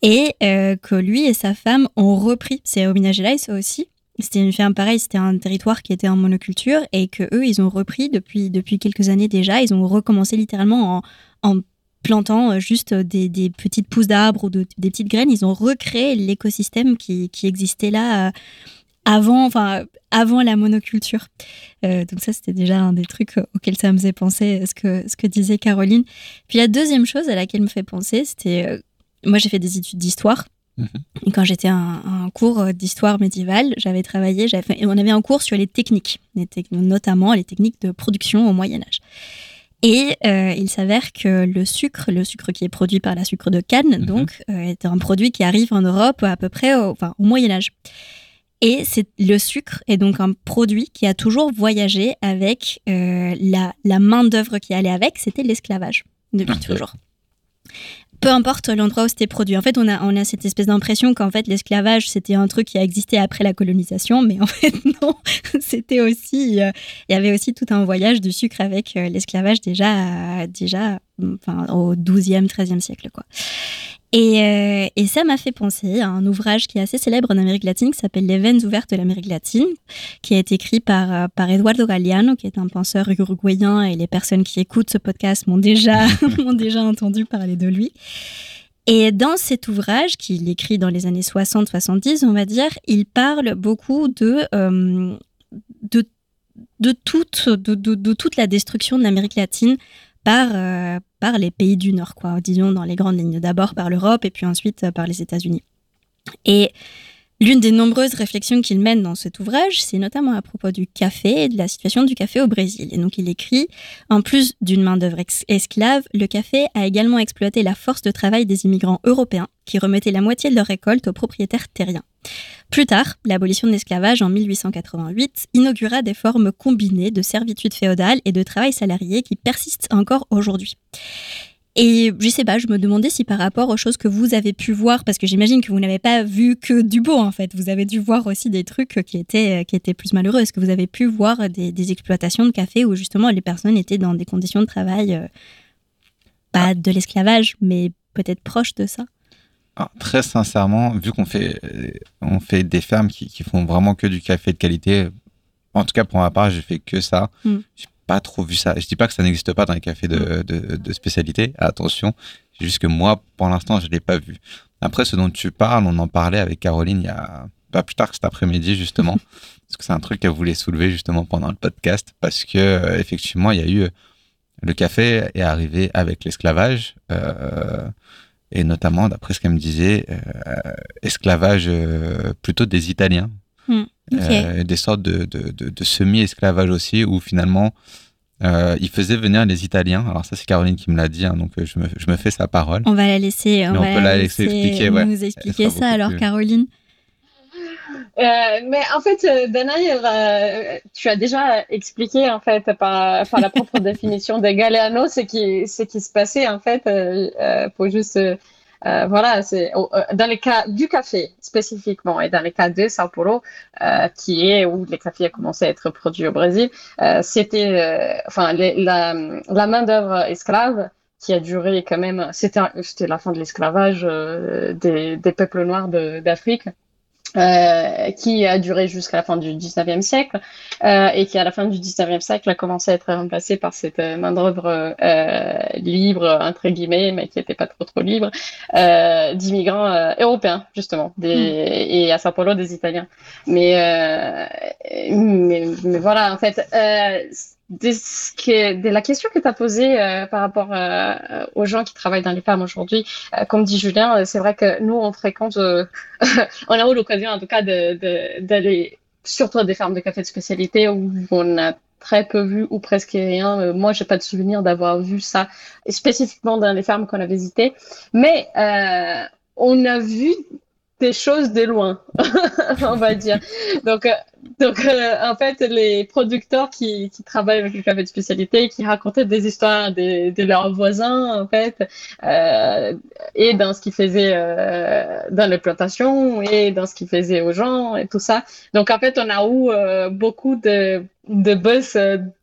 Et que lui et sa femme ont repris. C'est au Minas Gerais, ça aussi. C'était une ferme pareille, c'était un territoire qui était en monoculture et que eux, ils ont repris depuis, depuis quelques années déjà. Ils ont recommencé littéralement en, plantant euh, juste des, petites pousses d'arbres ou de- des petites graines. Ils ont recréé l'écosystème qui, qui existait là euh, avant, enfin, avant la monoculture. Euh, donc ça, c'était déjà un des trucs auxquels ça me faisait penser, ce que, ce que disait Caroline. Puis la deuxième chose à laquelle me fait penser, c'était... moi, j'ai fait des études d'histoire. Mhm. Et quand j'étais à un, cours euh, d'histoire médiévale, j'avais travaillé, j'avais fait- et on avait un cours sur les techniques, les notamment les techniques de production au Moyen Âge. Et euh, il s'avère que le sucre, le sucre qui est produit par la sucre de canne, Mhm. donc, euh, est un produit qui arrive en Europe à peu près au, enfin, au Moyen Âge. Et le sucre est donc un produit qui a toujours voyagé avec euh, la, la main d'œuvre qui allait avec, c'était l'esclavage depuis Ok. toujours. Peu importe l'endroit où c'était produit. En fait, on a, cette espèce d'impression qu'en fait l'esclavage c'était un truc qui a existé après la colonisation, mais en <laughs> fait non, <laughs> c'était aussi, euh, il y avait aussi tout un voyage du sucre avec euh, l'esclavage déjà, euh, déjà, enfin au 12e, 13e siècle quoi. Et, euh, et ça m'a fait penser à un ouvrage qui est assez célèbre en Amérique latine qui s'appelle Les veines ouvertes de l'Amérique latine, qui a été écrit par, euh, par Eduardo Galeano, qui est un penseur uruguayen, et les personnes qui écoutent ce podcast m'ont déjà, <laughs> m'ont déjà entendu parler de lui. Et dans cet ouvrage, qu'il écrit dans les années 60-70, on va dire, il parle beaucoup de, euh, de, de, toute, de- de toute la destruction de l'Amérique latine par, euh, par les pays du Nord, quoi, disons dans les grandes lignes. D'abord par l'Europe et puis ensuite euh, par les États-Unis. L'une des nombreuses réflexions qu'il mène dans cet ouvrage, c'est notamment à propos du café et de la situation du café au Brésil. Et donc il écrit En plus d'une main-d'œuvre esclave, le café a également exploité la force de travail des immigrants européens qui remettaient la moitié de leur récolte aux propriétaires terriens. Plus tard, l'abolition de l'esclavage en 1888 inaugura des formes combinées de servitude féodale et de travail salarié qui persistent encore aujourd'hui. Et je sais pas, je me demandais si par rapport aux choses que vous avez pu voir, parce que j'imagine que vous n'avez pas vu que du beau en fait, vous avez dû voir aussi des trucs qui étaient, qui étaient plus malheureux. Est-ce que vous avez pu voir des, des exploitations de café où justement les personnes étaient dans des conditions de travail, euh, pas de l'esclavage, mais peut-être proches de ça? Alors, très sincèrement, vu qu'on fait, euh, on fait des fermes qui, qui font vraiment que du café de qualité, en tout cas pour ma part, j'ai fait que ça. Mm. J'ai pas trop vu ça. Je dis pas que ça n'existe pas dans les cafés de, de, de spécialité, attention. C'est juste que moi, pour l'instant, je l'ai pas vu. Après, ce dont tu parles, on en parlait avec Caroline il y a pas plus tard que cet après-midi, justement. <laughs> parce que c'est un truc qu'elle voulait soulever justement pendant le podcast. Parce que, euh, effectivement, il y a eu. Le café est arrivé avec l'esclavage. euh, et notamment, d'après ce qu'elle me disait, euh, esclavage euh, plutôt des Italiens. Ok. Euh, des sortes de, de, de- de semi-esclavage aussi, où finalement, euh, ils faisaient venir les Italiens. Alors ça, c'est Caroline qui me l'a dit, hein, donc euh, je me, je me fais sa parole. On va la laisser, on va peut la laisser expliquer, ouais. nous expliquer ça alors, plus- Caroline. Euh, mais en fait, euh, Danaï, euh, tu as déjà expliqué en fait par, par la propre <laughs> définition de Galeano ce qui, ce qui se passait en fait. Pour juste, euh, voilà, c'est euh, dans les cas du café spécifiquement et dans les cas de Sao Paulo, euh, qui est où le café a commencé à être produit au Brésil, euh, c'était, euh, enfin, les- la, la main d'œuvre esclave qui a duré quand même. C'était, la fin de l'esclavage euh, des, des peuples noirs d'Afrique euh, qui a duré jusqu'à la fin du 19e siècle euh, et qui à la fin du 19e siècle a commencé à être remplacée par cette euh, main-d'œuvre euh, libre entre guillemets mais qui n'était pas trop trop libre euh, d'immigrants européens justement des, et à Sao Paulo des Italiens. Mais, euh, mais mais voilà en fait euh, de, ce que, de la question que tu as posée euh, par rapport euh, aux gens qui travaillent dans les femmes aujourd'hui, euh, comme dit Julien, euh, c'est vrai que nous, on fréquente, euh, <laughs> on a eu l'occasion en tout cas d'aller surtout des fermes de café de spécialité où on a très peu vu ou presque rien. Euh, moi, j'ai pas de souvenir d'avoir vu ça spécifiquement dans les fermes qu'on a visitées, mais euh, on a vu des choses de loin, <laughs> on va dire. Donc, euh, donc euh, en fait, les producteurs qui, qui travaillent avec le café de spécialité, qui racontaient des histoires de, de leurs voisins, en fait, euh, et dans ce qu'ils faisaient euh, dans les plantations, et dans ce qu'ils faisaient aux gens, et tout ça. Donc, en fait, on a eu euh, beaucoup de, de buzz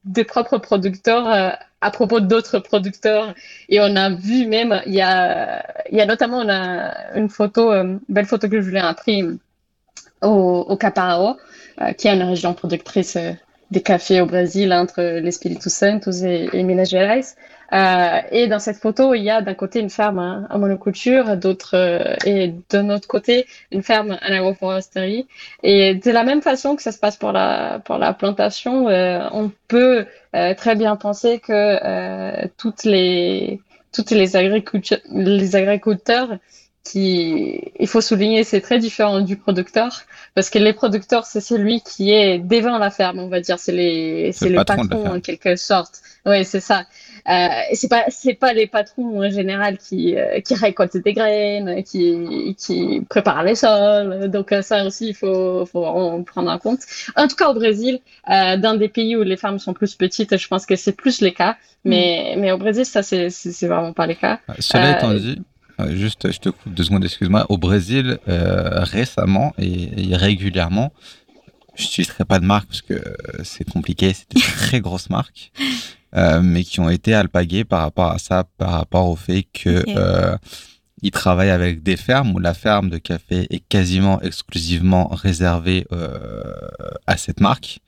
des propres producteurs à propos d'autres producteurs. Et on a vu même, il y a, notamment une photo, une belle photo que je voulais imprimer au, au Caparaó, euh, qui est une région productrice euh, des cafés au Brésil entre l'Espírito Santo et, et Minas Gerais. Euh, et dans cette photo, il y a d'un côté une ferme hein, en monoculture, d'autre euh, et de notre côté une ferme en agroforesterie. Et de la même façon que ça se passe pour la pour la plantation, euh, on peut euh, très bien penser que toutes les toutes les agriculteurs les agriculteurs qui, il faut souligner, c'est très différent du producteur, parce que les producteurs, c'est celui qui est devant la ferme, on va dire, c'est les, c'est le, le patron, patron en quelque sorte. Oui, c'est ça. Euh, c'est pas, c'est pas les patrons en général qui, euh, qui récoltent des graines, qui, qui préparent les sols. Donc euh, ça aussi, il faut, faut en prendre en compte. En tout cas, au Brésil, euh, dans des pays où les fermes sont plus petites, je pense que c'est plus les cas. Mais, mm. mais au Brésil, ça, c'est, c'est vraiment pas les cas. Cela étant dit, Juste, je te coupe deux secondes, excuse-moi. Au Brésil, euh, récemment et, et, régulièrement, je n'utiliserai pas de marque parce que c'est compliqué, c'est de <laughs> très grosses marques, euh, mais qui ont été alpaguées par rapport à ça, par rapport au fait que okay. euh, ils travaillent avec des fermes où la ferme de café est quasiment exclusivement réservée euh, à cette marque.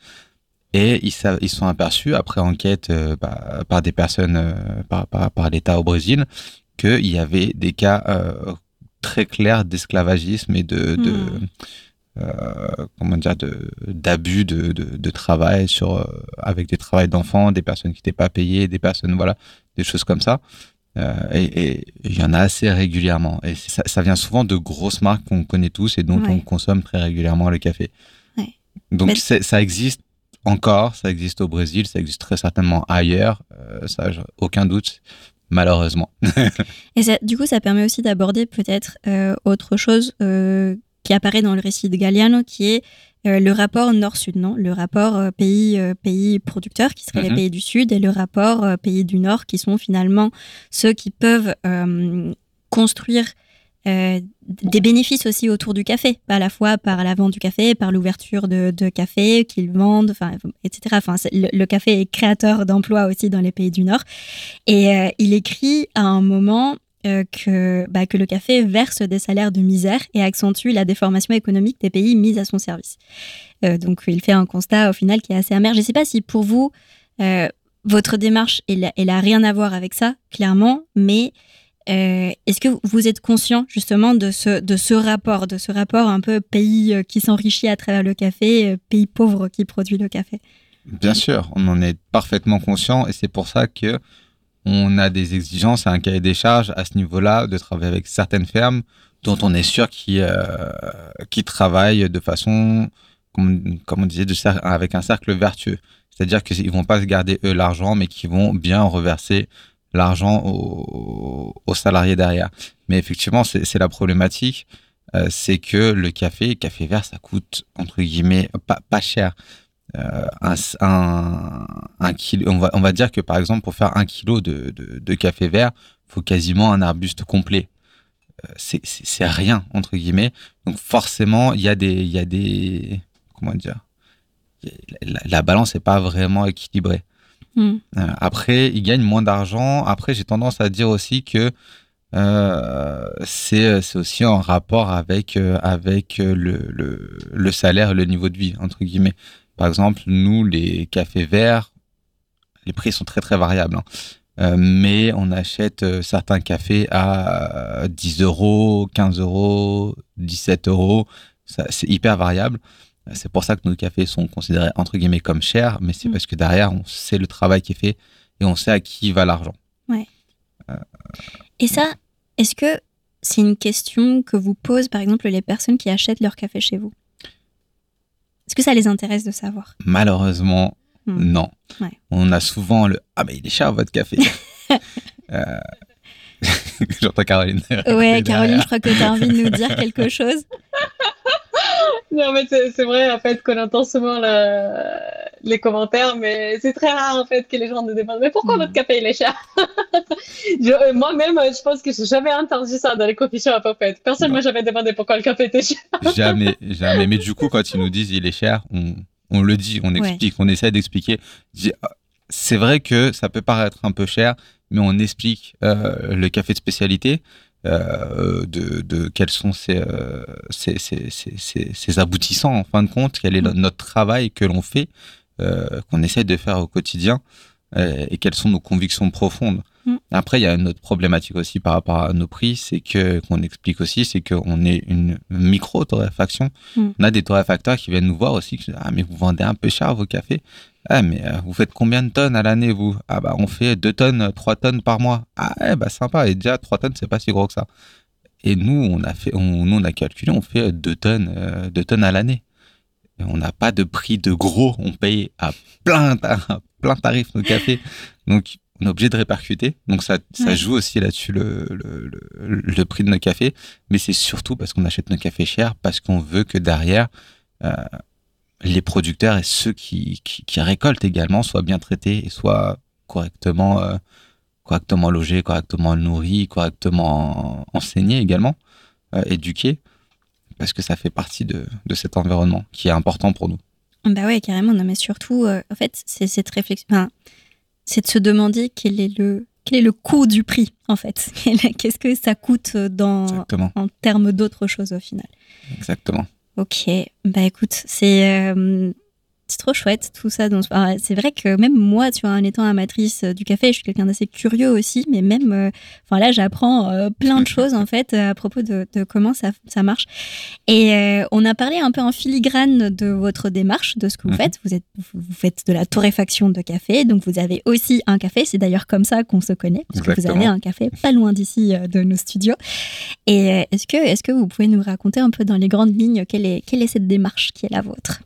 Et ils, ils sont aperçus, après enquête euh, bah, par des personnes, euh, par, par, par l'État au Brésil, qu'il y avait des cas euh, très clairs d'esclavagisme et de, de Hmm. euh, comment dire de d'abus de, de, de travail sur euh, avec des travails d'enfants, des personnes qui n'étaient pas payées, des personnes voilà, des choses comme ça. Et il y en a assez régulièrement. Et ça, ça vient souvent de grosses marques qu'on connaît tous et dont Ouais. on consomme très régulièrement le café. Ouais. Donc Mais- ça existe encore, ça existe au Brésil, ça existe très certainement ailleurs. Euh, ça, aucun doute, malheureusement. <laughs> Et ça- du coup, ça permet aussi d'aborder peut-être euh, autre chose euh, qui apparaît dans le récit de Galliano, qui est euh, le rapport nord-sud, non? Le rapport pays pays producteur, qui seraient les Mhm. pays du sud, et le rapport pays du nord, qui sont finalement ceux qui peuvent construire euh, des bénéfices aussi autour du café, à la fois par la vente du café, par l'ouverture de, de café qu'ils vendent, etc. Le, café est créateur d'emplois aussi dans les pays du Nord. Et euh, il écrit à un moment euh, que, bah, que le café verse des salaires de misère et accentue la déformation économique des pays mis à son service. Donc il fait un constat au final qui est assez amer. Je ne sais pas si pour vous, votre démarche, elle, elle a rien à voir avec ça, clairement, mais euh, est-ce que vous êtes conscient justement de ce, de ce rapport, de ce rapport un peu pays euh, qui s'enrichit à travers le café, euh, pays pauvre qui produit le café? Bien sûr, on en est parfaitement conscient et c'est pour ça que on a des exigences et un cahier des charges à ce niveau-là de travailler avec certaines fermes dont on est sûr qu'ils euh, qu'ils travaillent de façon, comme, on disait, avec un cercle vertueux. C'est-à-dire qu'ils vont pas se garder eux l'argent, mais qu'ils vont bien reverser l'argent aux, aux salariés derrière. Mais effectivement, c'est la problématique, euh, c'est que le café, café vert, ça coûte entre guillemets pas, pas cher euh, un, un, un kilo, on va, on va dire que par exemple pour faire un kilo de, de, café vert, faut quasiment un arbuste complet. Euh, c'est- rien entre guillemets. Donc forcément, il y a des, y a des, comment dire, la, la balance n'est pas vraiment équilibrée. Hmm. Euh, après, ils gagnent moins d'argent. Après, j'ai tendance à dire aussi que euh, c'est aussi en rapport avec euh, avec le, le, salaire et le niveau de vie entre guillemets. Par exemple, nous les cafés verts, les prix sont très très variables. hein. Mais on achète certains cafés à euh, 10 euros, 15 euros, 17 euros. C'est hyper variable. Euh, C'est pour ça que nos cafés sont considérés entre guillemets comme chers, mais c'est Mm. parce que derrière, on sait le travail qui est fait et on sait à qui va l'argent. Et ça, est-ce que c'est une question que vous posent par exemple les personnes qui achètent leur café chez vous? Est-ce que ça les intéresse de savoir? Malheureusement, Hmm. non. Ouais. On a souvent le Ah, mais il est cher votre café. <laughs> Euh, <laughs> J'entends Caroline. Ouais, derrière. <laughs> Caroline, je crois que tu as envie de nous dire quelque chose. Non, mais c'est vrai, en fait, qu'on entend souvent le- les commentaires, mais c'est très rare, en fait, que les gens nous demandent Mais pourquoi Mm. votre café, il est cher? <laughs> Euh, Moi-même, je pense que j'ai jamais entendu ça dans les coffee shops, en fait. Personne Non. m'a jamais demandé pourquoi le café était cher. <laughs> Jamais, jamais. Mais du coup, quand ils nous disent il est cher, on, on le dit, on explique, on essaie d'expliquer. C'est vrai que ça peut paraître un peu cher, mais on explique euh, le café de spécialité, euh, de, de quels sont euh, ses- ses- ses- ses aboutissants en fin de compte, quel est le- notre travail que l'on fait, euh, qu'on essaie de faire au quotidien, et quelles sont nos convictions profondes. Mm. Après, il y a une autre problématique aussi par rapport à nos prix, c'est que qu'on explique aussi, c'est qu'on est une micro torréfaction. Mm. On a des torréfacteurs qui viennent nous voir aussi, qui disent, ah mais vous vendez un peu cher vos cafés. Ah mais euh, vous faites combien de tonnes à l'année vous? Ah bah on fait 2 tonnes, 3 tonnes par mois. Ah ouais, bah sympa. Et déjà 3 tonnes c'est pas si gros que ça. Et nous on a fait, on, nous on a calculé, on fait 2 tonnes, euh, 2 tonnes à l'année. On n'a pas de prix de gros, on paye à plein, à plein tarif nos cafés. Donc on est obligé de répercuter. Donc ça, ça Ouais. joue aussi là-dessus le, le, le, le prix de nos cafés. Mais c'est surtout parce qu'on achète nos cafés chers, parce qu'on veut que derrière, euh, les producteurs et ceux qui, qui, qui récoltent également soient bien traités et soient correctement, euh, correctement logés, correctement nourris, correctement enseignés également, euh, éduqués, parce que ça fait partie de, de cet environnement qui est important pour nous. Bah ouais, carrément. Non, mais surtout, euh, en fait, c'est cette réflexion. enfin, c'est de se demander quel est le quel est le coût du prix, en fait. <laughs> Qu'est-ce que ça coûte dans Exactement, en termes d'autre chose au final. exactement. Ok, bah écoute, c'est euh, c'est trop chouette tout ça. Donc, c'est vrai que même moi, tu vois, en étant amatrice euh, du café, je suis quelqu'un d'assez curieux aussi, mais même, euh, enfin là, j'apprends euh, plein de choses en fait à propos de, de comment ça, ça marche. Et euh, on a parlé un peu en filigrane de votre démarche, de ce que vous Mhm. faites. Vous êtes, vous faites de la torréfaction de café, donc vous avez aussi un café. C'est d'ailleurs comme ça qu'on se connaît, parce que vous avez un café pas loin d'ici euh, de nos studios. Et euh, est-ce que, est-ce que vous pouvez nous raconter un peu dans les grandes lignes quelle est, quelle est cette démarche qui est la vôtre?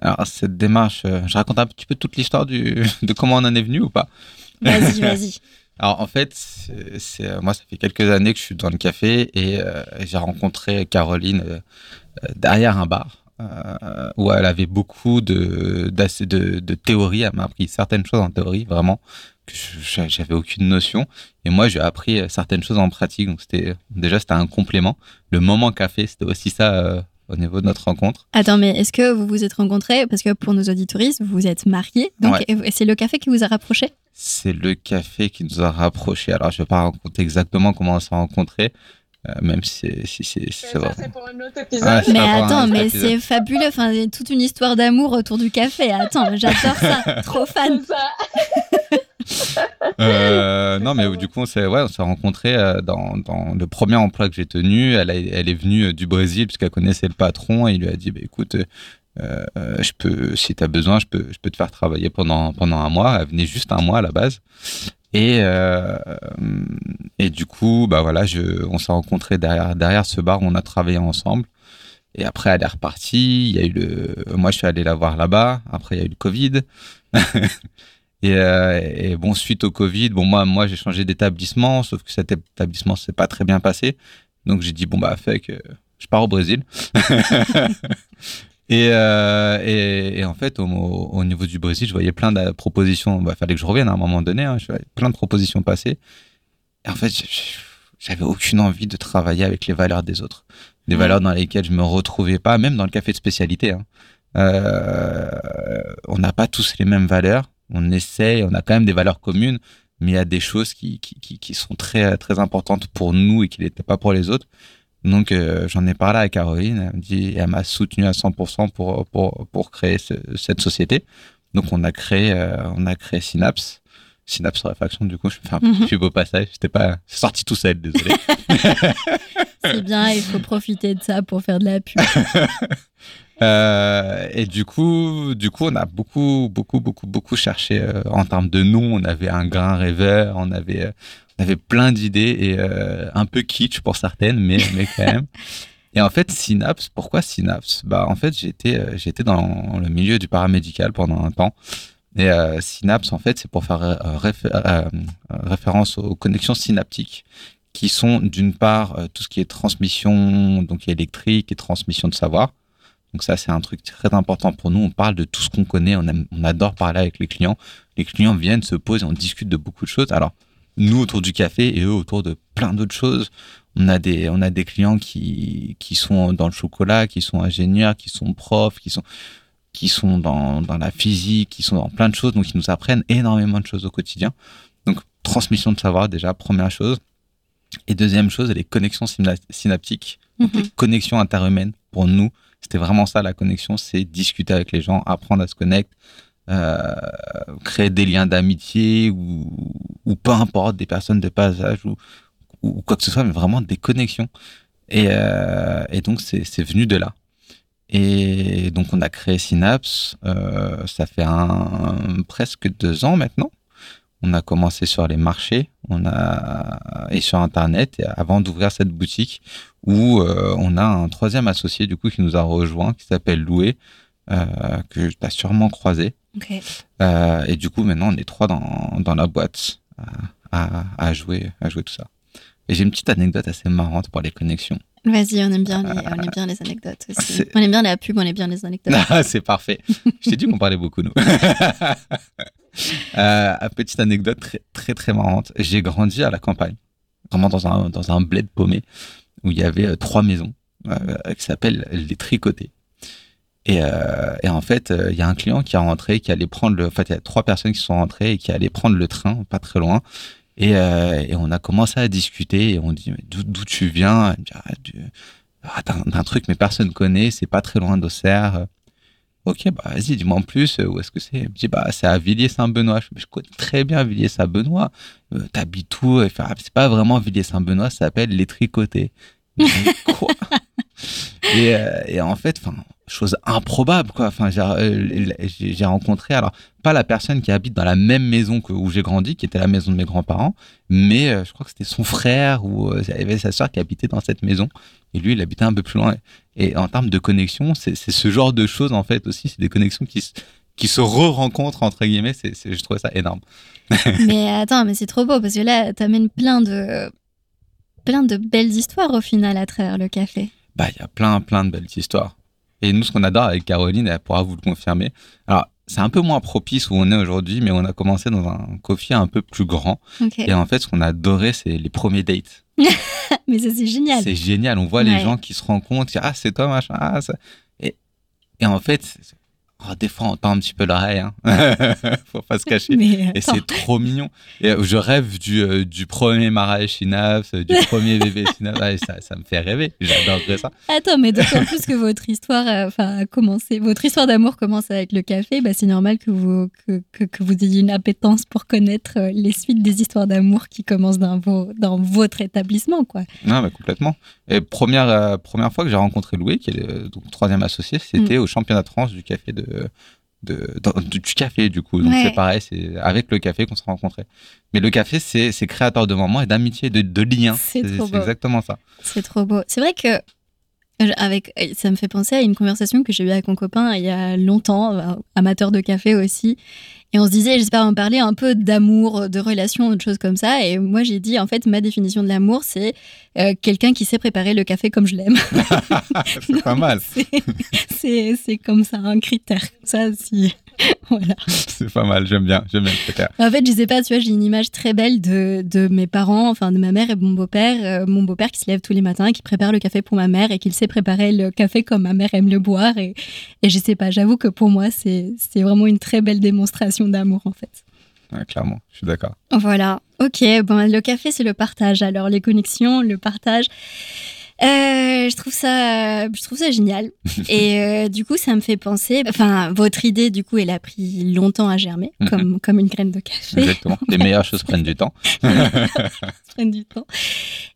Alors cette démarche, euh, je raconte un petit peu toute l'histoire du, <laughs> de comment on en est venu ou pas? Vas-y, <laughs> vas-y. Alors en fait, c'est, c'est- euh, moi ça fait quelques années que je suis dans le café et euh, j'ai rencontré Caroline euh, derrière un bar euh, où elle avait beaucoup de, de, de théorie. Elle m'a appris certaines choses en théorie vraiment que je- j'avais aucune notion et moi j'ai appris certaines choses en pratique. Donc c'était déjà c'était un complément. Le moment café c'était aussi ça au niveau de notre rencontre. Attends, mais est-ce que vous vous êtes rencontrés? Parce que pour nos auditoristes, vous vous êtes mariés. Donc, Ouais. et c'est le café qui vous a rapprochés C'est le café qui nous a rapprochés. Alors, je ne vais pas raconter exactement comment on s'est rencontrés, euh, même si c'est si, c'est- si c'est Ça, vrai. c'est pour un autre épisode. Mais attends, mais c'est fabuleux. Enfin, il y a toute une histoire d'amour autour du café. Attends, j'adore ça. <laughs> Trop fan. C'est ça. Euh, non, mais du coup, on s'est ouais, on rencontrés euh, dans, dans le premier emploi que j'ai tenu. Elle, est venue euh, du Brésil puisqu'elle connaissait le patron et il lui a dit bah, écoute, je peux, si tu as besoin, je peux, je peux te faire travailler pendant, pendant un mois. Elle venait juste un mois à la base. Et, et du coup, bah voilà, on s'est rencontrés derrière, derrière ce bar où on a travaillé ensemble. Et après, elle est repartie. Il y a eu le, moi, je suis allé la voir là-bas. Après, il y a eu le Covid. <laughs> et, euh, et bon, suite au Covid, bon, moi, moi, j'ai changé d'établissement, sauf que cet établissement s'est pas très bien passé. Donc, j'ai dit, bon, bah, fait que je pars au Brésil. <laughs> et, euh, et, et en fait, au, au niveau du Brésil, je voyais plein de propositions. Il bah, fallait que je revienne à un moment donné. Hein, je voyais plein de propositions passer. Et en fait, j'avais aucune envie de travailler avec les valeurs des autres. Des Ouais. valeurs dans lesquelles je me retrouvais pas, même dans le café de spécialité. Hein. Euh, on n'a pas tous les mêmes valeurs. On essaie, on a quand même des valeurs communes, mais il y a des choses qui, qui, qui, qui sont très, très importantes pour nous et qui n'étaient pas pour les autres. Donc, euh, j'en ai parlé à Caroline. Elle, me dit, elle m'a soutenu à 100% pour, pour, pour créer ce- cette société. Donc, on a créé, euh, on a créé Synapse. Synapse Réfaction, du coup, je faire un Mhm. petit beau passage. C'était pas, c'est sorti tout seul, désolé. <laughs> C'est bien, il faut profiter de ça pour faire de la pub. <laughs> Euh, et du coup, du coup, on a beaucoup, beaucoup, beaucoup, beaucoup cherché euh, en termes de noms. On avait un grain rêveur, on avait, euh, on avait plein d'idées et euh, un peu kitsch pour certaines, mais, mais quand même. <laughs> Et en fait, Synapse, pourquoi Synapse? Bah, en fait, j'étais euh, j'étais dans le milieu du paramédical pendant un temps. Et euh, Synapse, en fait, c'est pour faire référence aux connexions synaptiques, qui sont d'une part tout ce qui est transmission donc électrique et transmission de savoir. Donc ça, c'est un truc très important pour nous. On parle de tout ce qu'on connaît. On, on adore parler avec les clients. Les clients viennent, se posent et on discute de beaucoup de choses. Alors, nous autour du café et eux autour de plein d'autres choses. On a des, on a des clients qui, qui sont dans le chocolat, qui sont ingénieurs, qui sont profs, qui sont, qui sont dans, dans la physique, qui sont dans plein de choses, donc ils nous apprennent énormément de choses au quotidien. Donc, transmission de savoir, déjà, première chose. Et deuxième chose, les connexions synaptiques, donc les connexions interhumaines. Pour nous, c'était vraiment ça la connexion, c'est discuter avec les gens, apprendre à se connecter, euh, créer des liens d'amitié ou, peu importe, des personnes de passage ou, ou quoi que ce soit, mais vraiment des connexions. Et, euh, donc, c'est venu de là. Et donc, on a créé Synapse. Euh, ça fait presque deux ans maintenant. On a commencé sur les marchés, on a et sur Internet, et avant d'ouvrir cette boutique où euh, on a un troisième associé du coup qui nous a rejoint, qui s'appelle Loué, euh, que tu as sûrement croisé. Euh, et du coup, maintenant, on est trois dans, dans la boîte à, à, jouer, à jouer tout ça. Et j'ai une petite anecdote assez marrante pour les connexions. Vas-y, on aime bien les, on aime bien les <laughs> anecdotes aussi. On aime bien la pub, on aime bien les anecdotes. <laughs> Ah, c'est parfait. Je t'ai dit qu'on parlait beaucoup, nous. <laughs> euh, petite anecdote très, très, très marrante. J'ai grandi à la campagne, vraiment dans un, dans un bled paumé, où il y avait euh, trois maisons euh, qui s'appellent les tricotés. Et, euh, en fait, il y a un client qui est rentré, qui allait prendre le. En fait, il y a trois personnes qui sont rentrées et qui allaient prendre le train, pas très loin. Et, euh, on a commencé à discuter et on dit d'où tu viens? Ah, ah d'un truc mais personne connaît, c'est pas très loin d'Auxerre. Ok, bah vas-y, dis-moi en plus, où est-ce que c'est? Il me dit, bah c'est à Villiers-Saint-Benoît. Je, je, connais très bien Villiers-Saint-Benoît. Euh, T'habites où? Ah, C'est pas vraiment Villiers-Saint-Benoît, ça s'appelle Les Tricotés. <laughs> Quoi? Et, euh, et, en fait, enfin, chose improbable quoi. Enfin euh, j'ai rencontré alors pas la personne qui habite dans la même maison que où j'ai grandi qui était la maison de mes grands-parents mais euh, je crois que c'était son frère ou euh, il y avait sa soeur qui habitait dans cette maison. Et lui il habitait un peu plus loin. Et en termes de connexion c'est ce genre de choses en fait aussi c'est des connexions qui qui se re-rencontrent entre guillemets. C'est je trouvais ça énorme. <laughs> Mais attends mais c'est trop beau parce que là t'amènes plein de plein de belles histoires au final à travers le café. Bah il y a plein plein de belles histoires et nous, ce qu'on adore avec Caroline, elle pourra vous le confirmer. Alors, c'est un peu moins propice où on est aujourd'hui, mais on a commencé dans un coffee un peu plus grand. Et en fait, ce qu'on a adoré, c'est les premiers dates. <laughs> mais ça, c'est génial. C'est génial. On voit les gens qui se rencontrent, ah, c'est toi, machin. Ah, ça. Et, et en fait, Oh, des fois, on tend un petit peu l'oreille, hein. <laughs> faut pas se cacher. et c'est trop mignon. Et euh, je rêve du, euh, du premier mariage Synapse, du <laughs> premier bébé. Ah, ça, ça me fait rêver. J'adorerais ça. Attends, mais d'autant plus que votre histoire, enfin, votre histoire d'amour commence avec le café. Bah, c'est normal que vous, que, que, que, vous ayez une appétence pour connaître euh, les suites des histoires d'amour qui commencent dans, vos, dans votre établissement, quoi. Non, mais complètement. Et première, première fois que j'ai rencontré Louis, qui est le troisième associé, c'était mm. au championnat de France du café de de, du café du coup. Donc c'est pareil, c'est avec le café qu'on se rencontrait. Mais le café, c'est créateur de moments et d'amitié, de, de liens. C'est exactement ça. C'est trop beau. C'est vrai que avec, ça me fait penser à une conversation que j'ai eue avec mon copain il y a longtemps, euh, amateur de café aussi. Et on se disait, j'espère en parler un peu d'amour, de relations, de choses comme ça. Et moi, j'ai dit, en fait, ma définition de l'amour, c'est euh, quelqu'un qui sait préparer le café comme je l'aime. <laughs> <laughs> c'est pas mal. C'est comme ça, un critère. Ça, si <laughs> voilà. C'est pas mal, j'aime bien, j'aime bien En fait, je sais pas, tu vois, j'ai une image très belle de, de, mes parents, enfin de ma mère et mon beau-père. Euh, mon beau-père qui se lève tous les matins, qui prépare le café pour ma mère et qui sait préparer le café comme ma mère aime le boire. Et, et je sais pas, j'avoue que pour moi, c'est vraiment une très belle démonstration d'amour en fait. clairement, je suis d'accord. Voilà, ok, bon, le café c'est le partage. Alors les connexions, le partage. Euh, je trouve ça, je trouve ça génial. <laughs> Et euh, du coup, ça me fait penser. Enfin, votre idée, du coup, elle a pris longtemps à germer, mhm. comme comme une graine de café. Exactement. Les meilleures choses prennent du temps. <laughs> prennent du temps.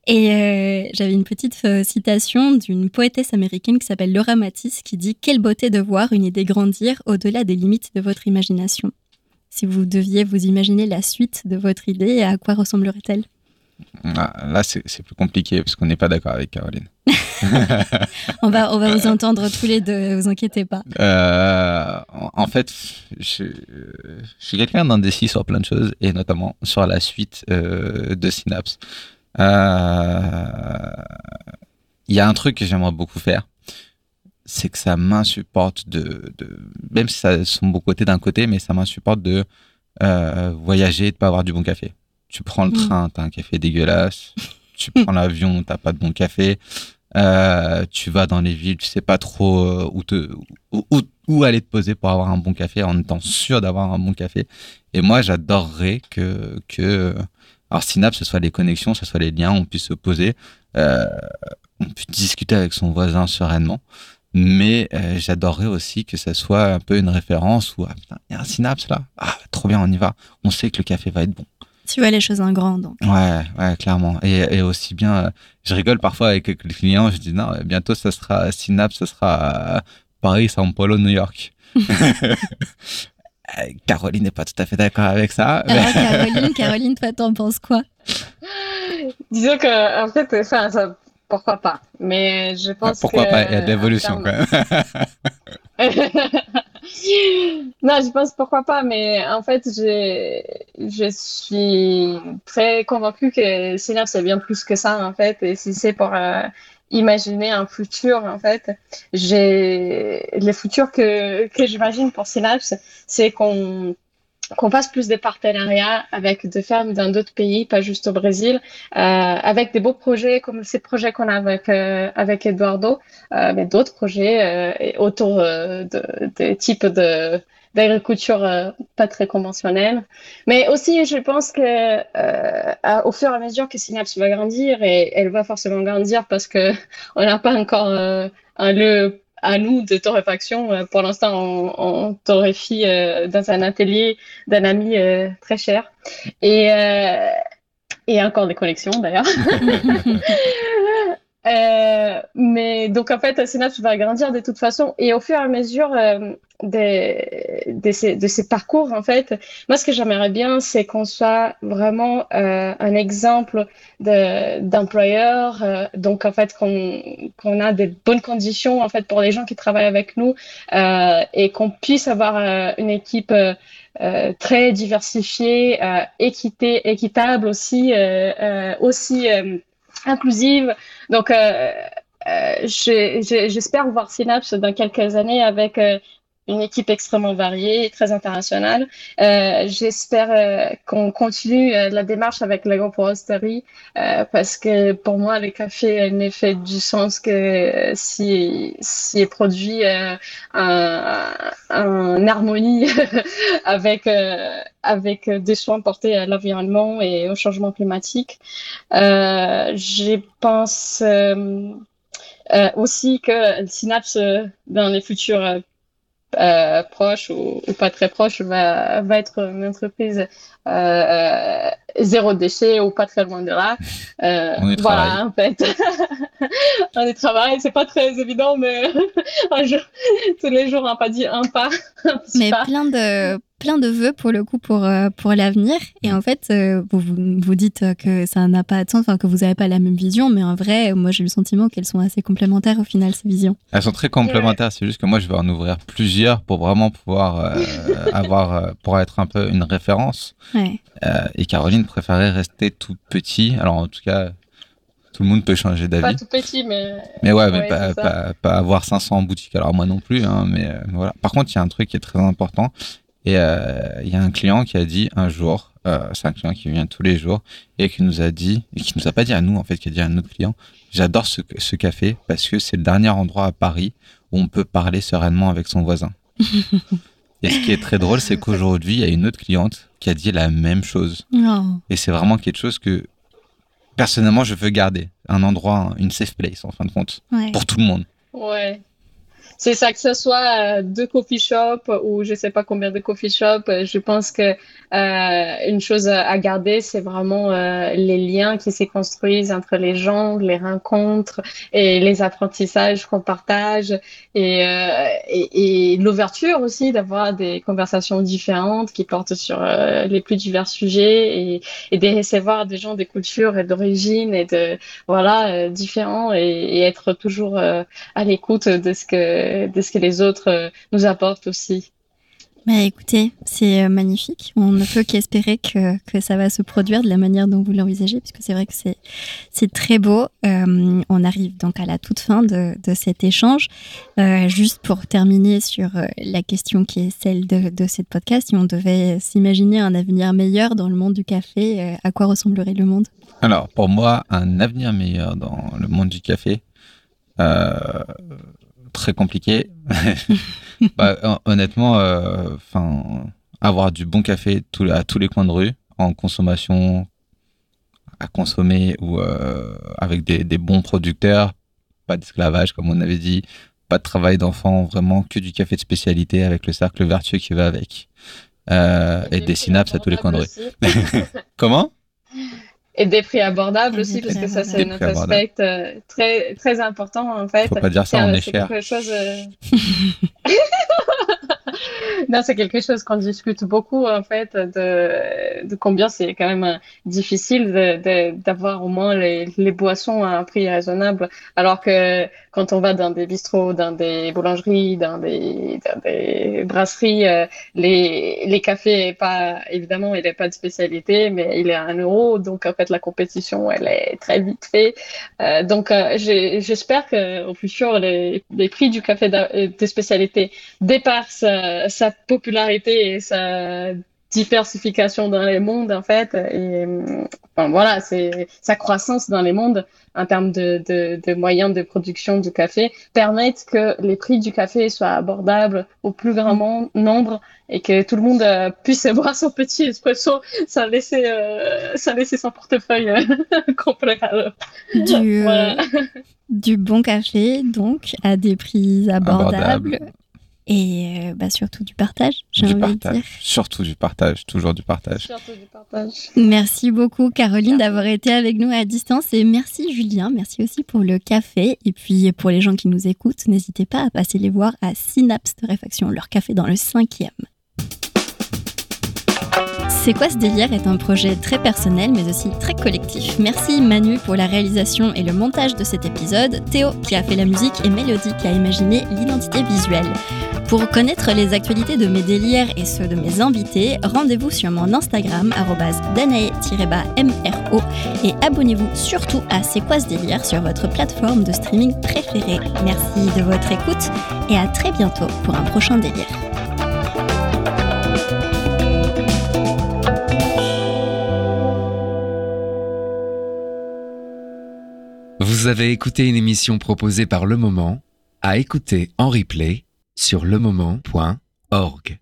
Et euh, j'avais une petite citation d'une poétesse américaine qui s'appelle Laura Matisse qui dit Quelle beauté de voir une idée grandir au-delà des limites de votre imagination. Si vous deviez vous imaginer la suite de votre idée, à quoi ressemblerait-elle? Ah, là, c'est plus compliqué parce qu'on n'est pas d'accord avec Caroline. <laughs> On va, on va vous entendre tous les deux, vous inquiétez pas. Euh, en fait, je, je suis quelqu'un d'indécis sur plein de choses et notamment sur la suite euh, de Synapse. Euh, Il y a un truc que j'aimerais beaucoup faire, c'est que ça m'insupporte de, de, même si ça sont beaux côtés d'un côté, mais ça m'insupporte de euh, voyager et de pas avoir du bon café. Tu prends le Mm. train, t'as un café dégueulasse. <laughs> tu prends l'avion, t'as pas de bon café. Euh, tu vas dans les villes, tu sais pas trop euh, où, te, où, où- où aller te poser pour avoir un bon café en étant sûr d'avoir un bon café. Et moi, j'adorerais que, que, alors Synapse, ce soit les connexions, ce soit les liens, on puisse se poser, euh, on puisse discuter avec son voisin sereinement. Mais euh, j'adorerais aussi que ça soit un peu une référence où, ah, putain, il y a un Synapse là. Ah, trop bien, on y va. On sait que le café va être bon. Tu vois les choses en grand, donc. Ouais, ouais, clairement. Et, et aussi bien, euh, je rigole parfois avec les clients, je dis non, bientôt ça sera Synapse, ça sera euh, Paris, São Paulo, New York. <laughs> Euh, Caroline n'est pas tout à fait d'accord avec ça. mais- Alors, Caroline, <laughs> Caroline, toi, t'en penses quoi? Disons que, en fait, enfin, ça, pourquoi pas. Mais je pense Pourquoi que, pas Il y a de l'évolution quand même. <laughs> non, je pense pourquoi pas, mais en fait, je, je suis très convaincue que Synapse c'est bien plus que ça, en fait. Et si c'est pour euh, imaginer un futur, en fait, j'ai le futur que, que j'imagine pour Synapse, c'est qu'on qu'on fasse plus de partenariats avec des fermes dans d'autres pays, pas juste au Brésil, euh, avec des beaux projets comme ces projets qu'on a avec euh, avec Eduardo, euh, mais d'autres projets euh, autour euh, de, de types de d'agriculture euh, pas très conventionnelle. Mais aussi, je pense que au fur et à mesure que Synapse va grandir, et elle va forcément grandir parce que <laughs> on n'a pas encore un lieu à nous de torréfaction. Euh, Pour l'instant, on, torréfie euh, dans un atelier d'un ami euh, très cher. Et, et encore des collections d'ailleurs. <laughs> Euh, mais donc en fait, Synapse va grandir de toute façon. Et au fur et à mesure euh, des, de, ces, de ces parcours, en fait, moi ce que j'aimerais bien, c'est qu'on soit vraiment euh, un exemple de, d'employeur, euh, donc en fait qu'on, qu'on a des bonnes conditions en fait pour les gens qui travaillent avec nous euh, et qu'on puisse avoir une équipe euh, très diversifiée, euh, équité, équitable aussi, euh, aussi inclusive. Donc, euh, euh, j'espère voir Synapse dans quelques années avec euh, une équipe extrêmement variée et très internationale. Euh, j'espère euh, qu'on continue euh, la démarche avec l'agroforesterie euh, parce que pour moi, le café ne fait du sens que si, si est produit en, harmonie <laughs> avec, avec des soins portés à l'environnement et au changement climatique. Je pense aussi que le Synapse, dans les futurs euh, proches ou, ou pas très proches, va, va être une entreprise euh, zéro déchet ou pas très loin de là. Euh, On y voilà, en fait. <laughs> On y travaille, c'est pas très évident, mais <laughs> un jour, tous les jours, un pas dit un pas. un petit Mais pas. plein de, plein de vœux pour le coup pour, euh, pour l'avenir. Et en fait, euh, vous, vous, dites que ça n'a pas de sens, enfin que vous n'avez pas la même vision, mais en vrai, moi j'ai le sentiment qu'elles sont assez complémentaires au final, ces visions. Elles sont très complémentaires, c'est juste que moi je vais en ouvrir plusieurs pour vraiment pouvoir euh, <laughs> avoir, pour être un peu une référence. Ouais. Euh, et Caroline préférait rester tout petit. Alors en tout cas, tout le monde peut changer Pas d'avis. tout petit, mais Mais ouais, mais Ouais, pas, pas, pas avoir 500 en boutique. Alors moi non plus, hein, mais euh, voilà. Par contre, il y a un truc qui est très important. Et euh, il y a un client qui a dit un jour, euh, c'est un client qui vient tous les jours et qui nous a dit, et qui nous a pas dit à nous en fait, qui a dit à un autre client, j'adore ce, ce café parce que c'est le dernier endroit à Paris où on peut parler sereinement avec son voisin. <laughs> et ce qui est très drôle, c'est qu'aujourd'hui, il y a une autre cliente qui a dit la même chose. Oh. Et c'est vraiment quelque chose que personnellement je veux garder. Un endroit, une safe place en fin de compte, Ouais. pour tout le monde. Ouais. C'est ça que ce soit euh, deux coffee shops ou je sais pas combien de coffee shops. Je pense que euh, une chose à garder, c'est vraiment euh, les liens qui se construisent entre les gens, les rencontres et les apprentissages qu'on partage et, euh, et, l'ouverture aussi d'avoir des conversations différentes qui portent sur euh, les plus divers sujets et, et de recevoir des gens des cultures et d'origine et de voilà différents et, être toujours à l'écoute de ce que de ce que les autres nous apportent aussi. Bah, écoutez, c'est euh, magnifique. On ne peut qu'espérer que, que, ça va se produire de la manière dont vous l'envisagez, puisque c'est vrai que c'est, c'est très beau. Euh, on arrive donc à la toute fin de, de cet échange. Euh, juste pour terminer sur euh, la question qui est celle de, de cette podcast, si on devait s'imaginer un avenir meilleur dans le monde du café, à quoi ressemblerait le monde? Alors, pour moi, un avenir meilleur dans le monde du café, très compliqué. <laughs> bah, honnêtement, enfin, euh, avoir du bon café tout, à tous les coins de rue en consommation à consommer ou euh, avec des, des, bons producteurs, pas d'esclavage comme on avait dit, pas de travail d'enfant, vraiment que du café de spécialité avec le cercle vertueux qui va avec. Euh, et, et des synapses à tous les coins de rue. <laughs> Comment? Et des prix abordables aussi, parce que ça, c'est notre aspect euh, très, très important, en fait. Faut pas dire ça, on est, cher. Quelque chose, euh... <laughs> non, c'est quelque chose qu'on discute beaucoup, en fait, de, combien c'est quand même difficile d'avoir au moins les, les, boissons à un prix raisonnable, alors que quand on va dans des bistrots, dans des boulangeries, dans des, dans des brasseries, euh, les, les cafés, pas, évidemment, il n'est pas de spécialité, mais il est à un euro, donc en fait, la compétition, elle est très vite faite. Euh, donc, euh, j'espère qu'au futur, les, les prix du café de, de spécialité dépassent sa popularité et sa diversification dans les mondes en fait et enfin, voilà c'est sa croissance dans les mondes en termes de, de, de, moyens de production du café permettent que les prix du café soient abordables au plus grand nombre et que tout le monde euh, puisse <laughs> boire son petit espresso sans laisser euh, sans laisser son portefeuille euh, <laughs> complet du, voilà. du bon café donc à des prix abordables. Abordable et euh, bah, surtout du partage, j'ai envie partage. de dire. Surtout du partage, toujours du partage. Surtout du partage. Merci beaucoup Caroline d'avoir été avec nous à distance et merci Julien, merci aussi pour le café et puis pour les gens qui nous écoutent, n'hésitez pas à passer les voir à Synapse de Réfaction, leur café dans le cinquième. C'est quoi ce délire est un projet très personnel mais aussi très collectif. Merci Manu pour la réalisation et le montage de cet épisode, Théo qui a fait la musique et Mélodie qui a imaginé l'identité visuelle. Pour connaître les actualités de mes délires et ceux de mes invités, rendez-vous sur mon Instagram danae-mro et abonnez-vous surtout à C'est quoi ce délire sur votre plateforme de streaming préférée. Merci de votre écoute et à très bientôt pour un prochain délire. Vous avez écouté une émission proposée par Le Moment, à écouter en replay sur lemoment.org.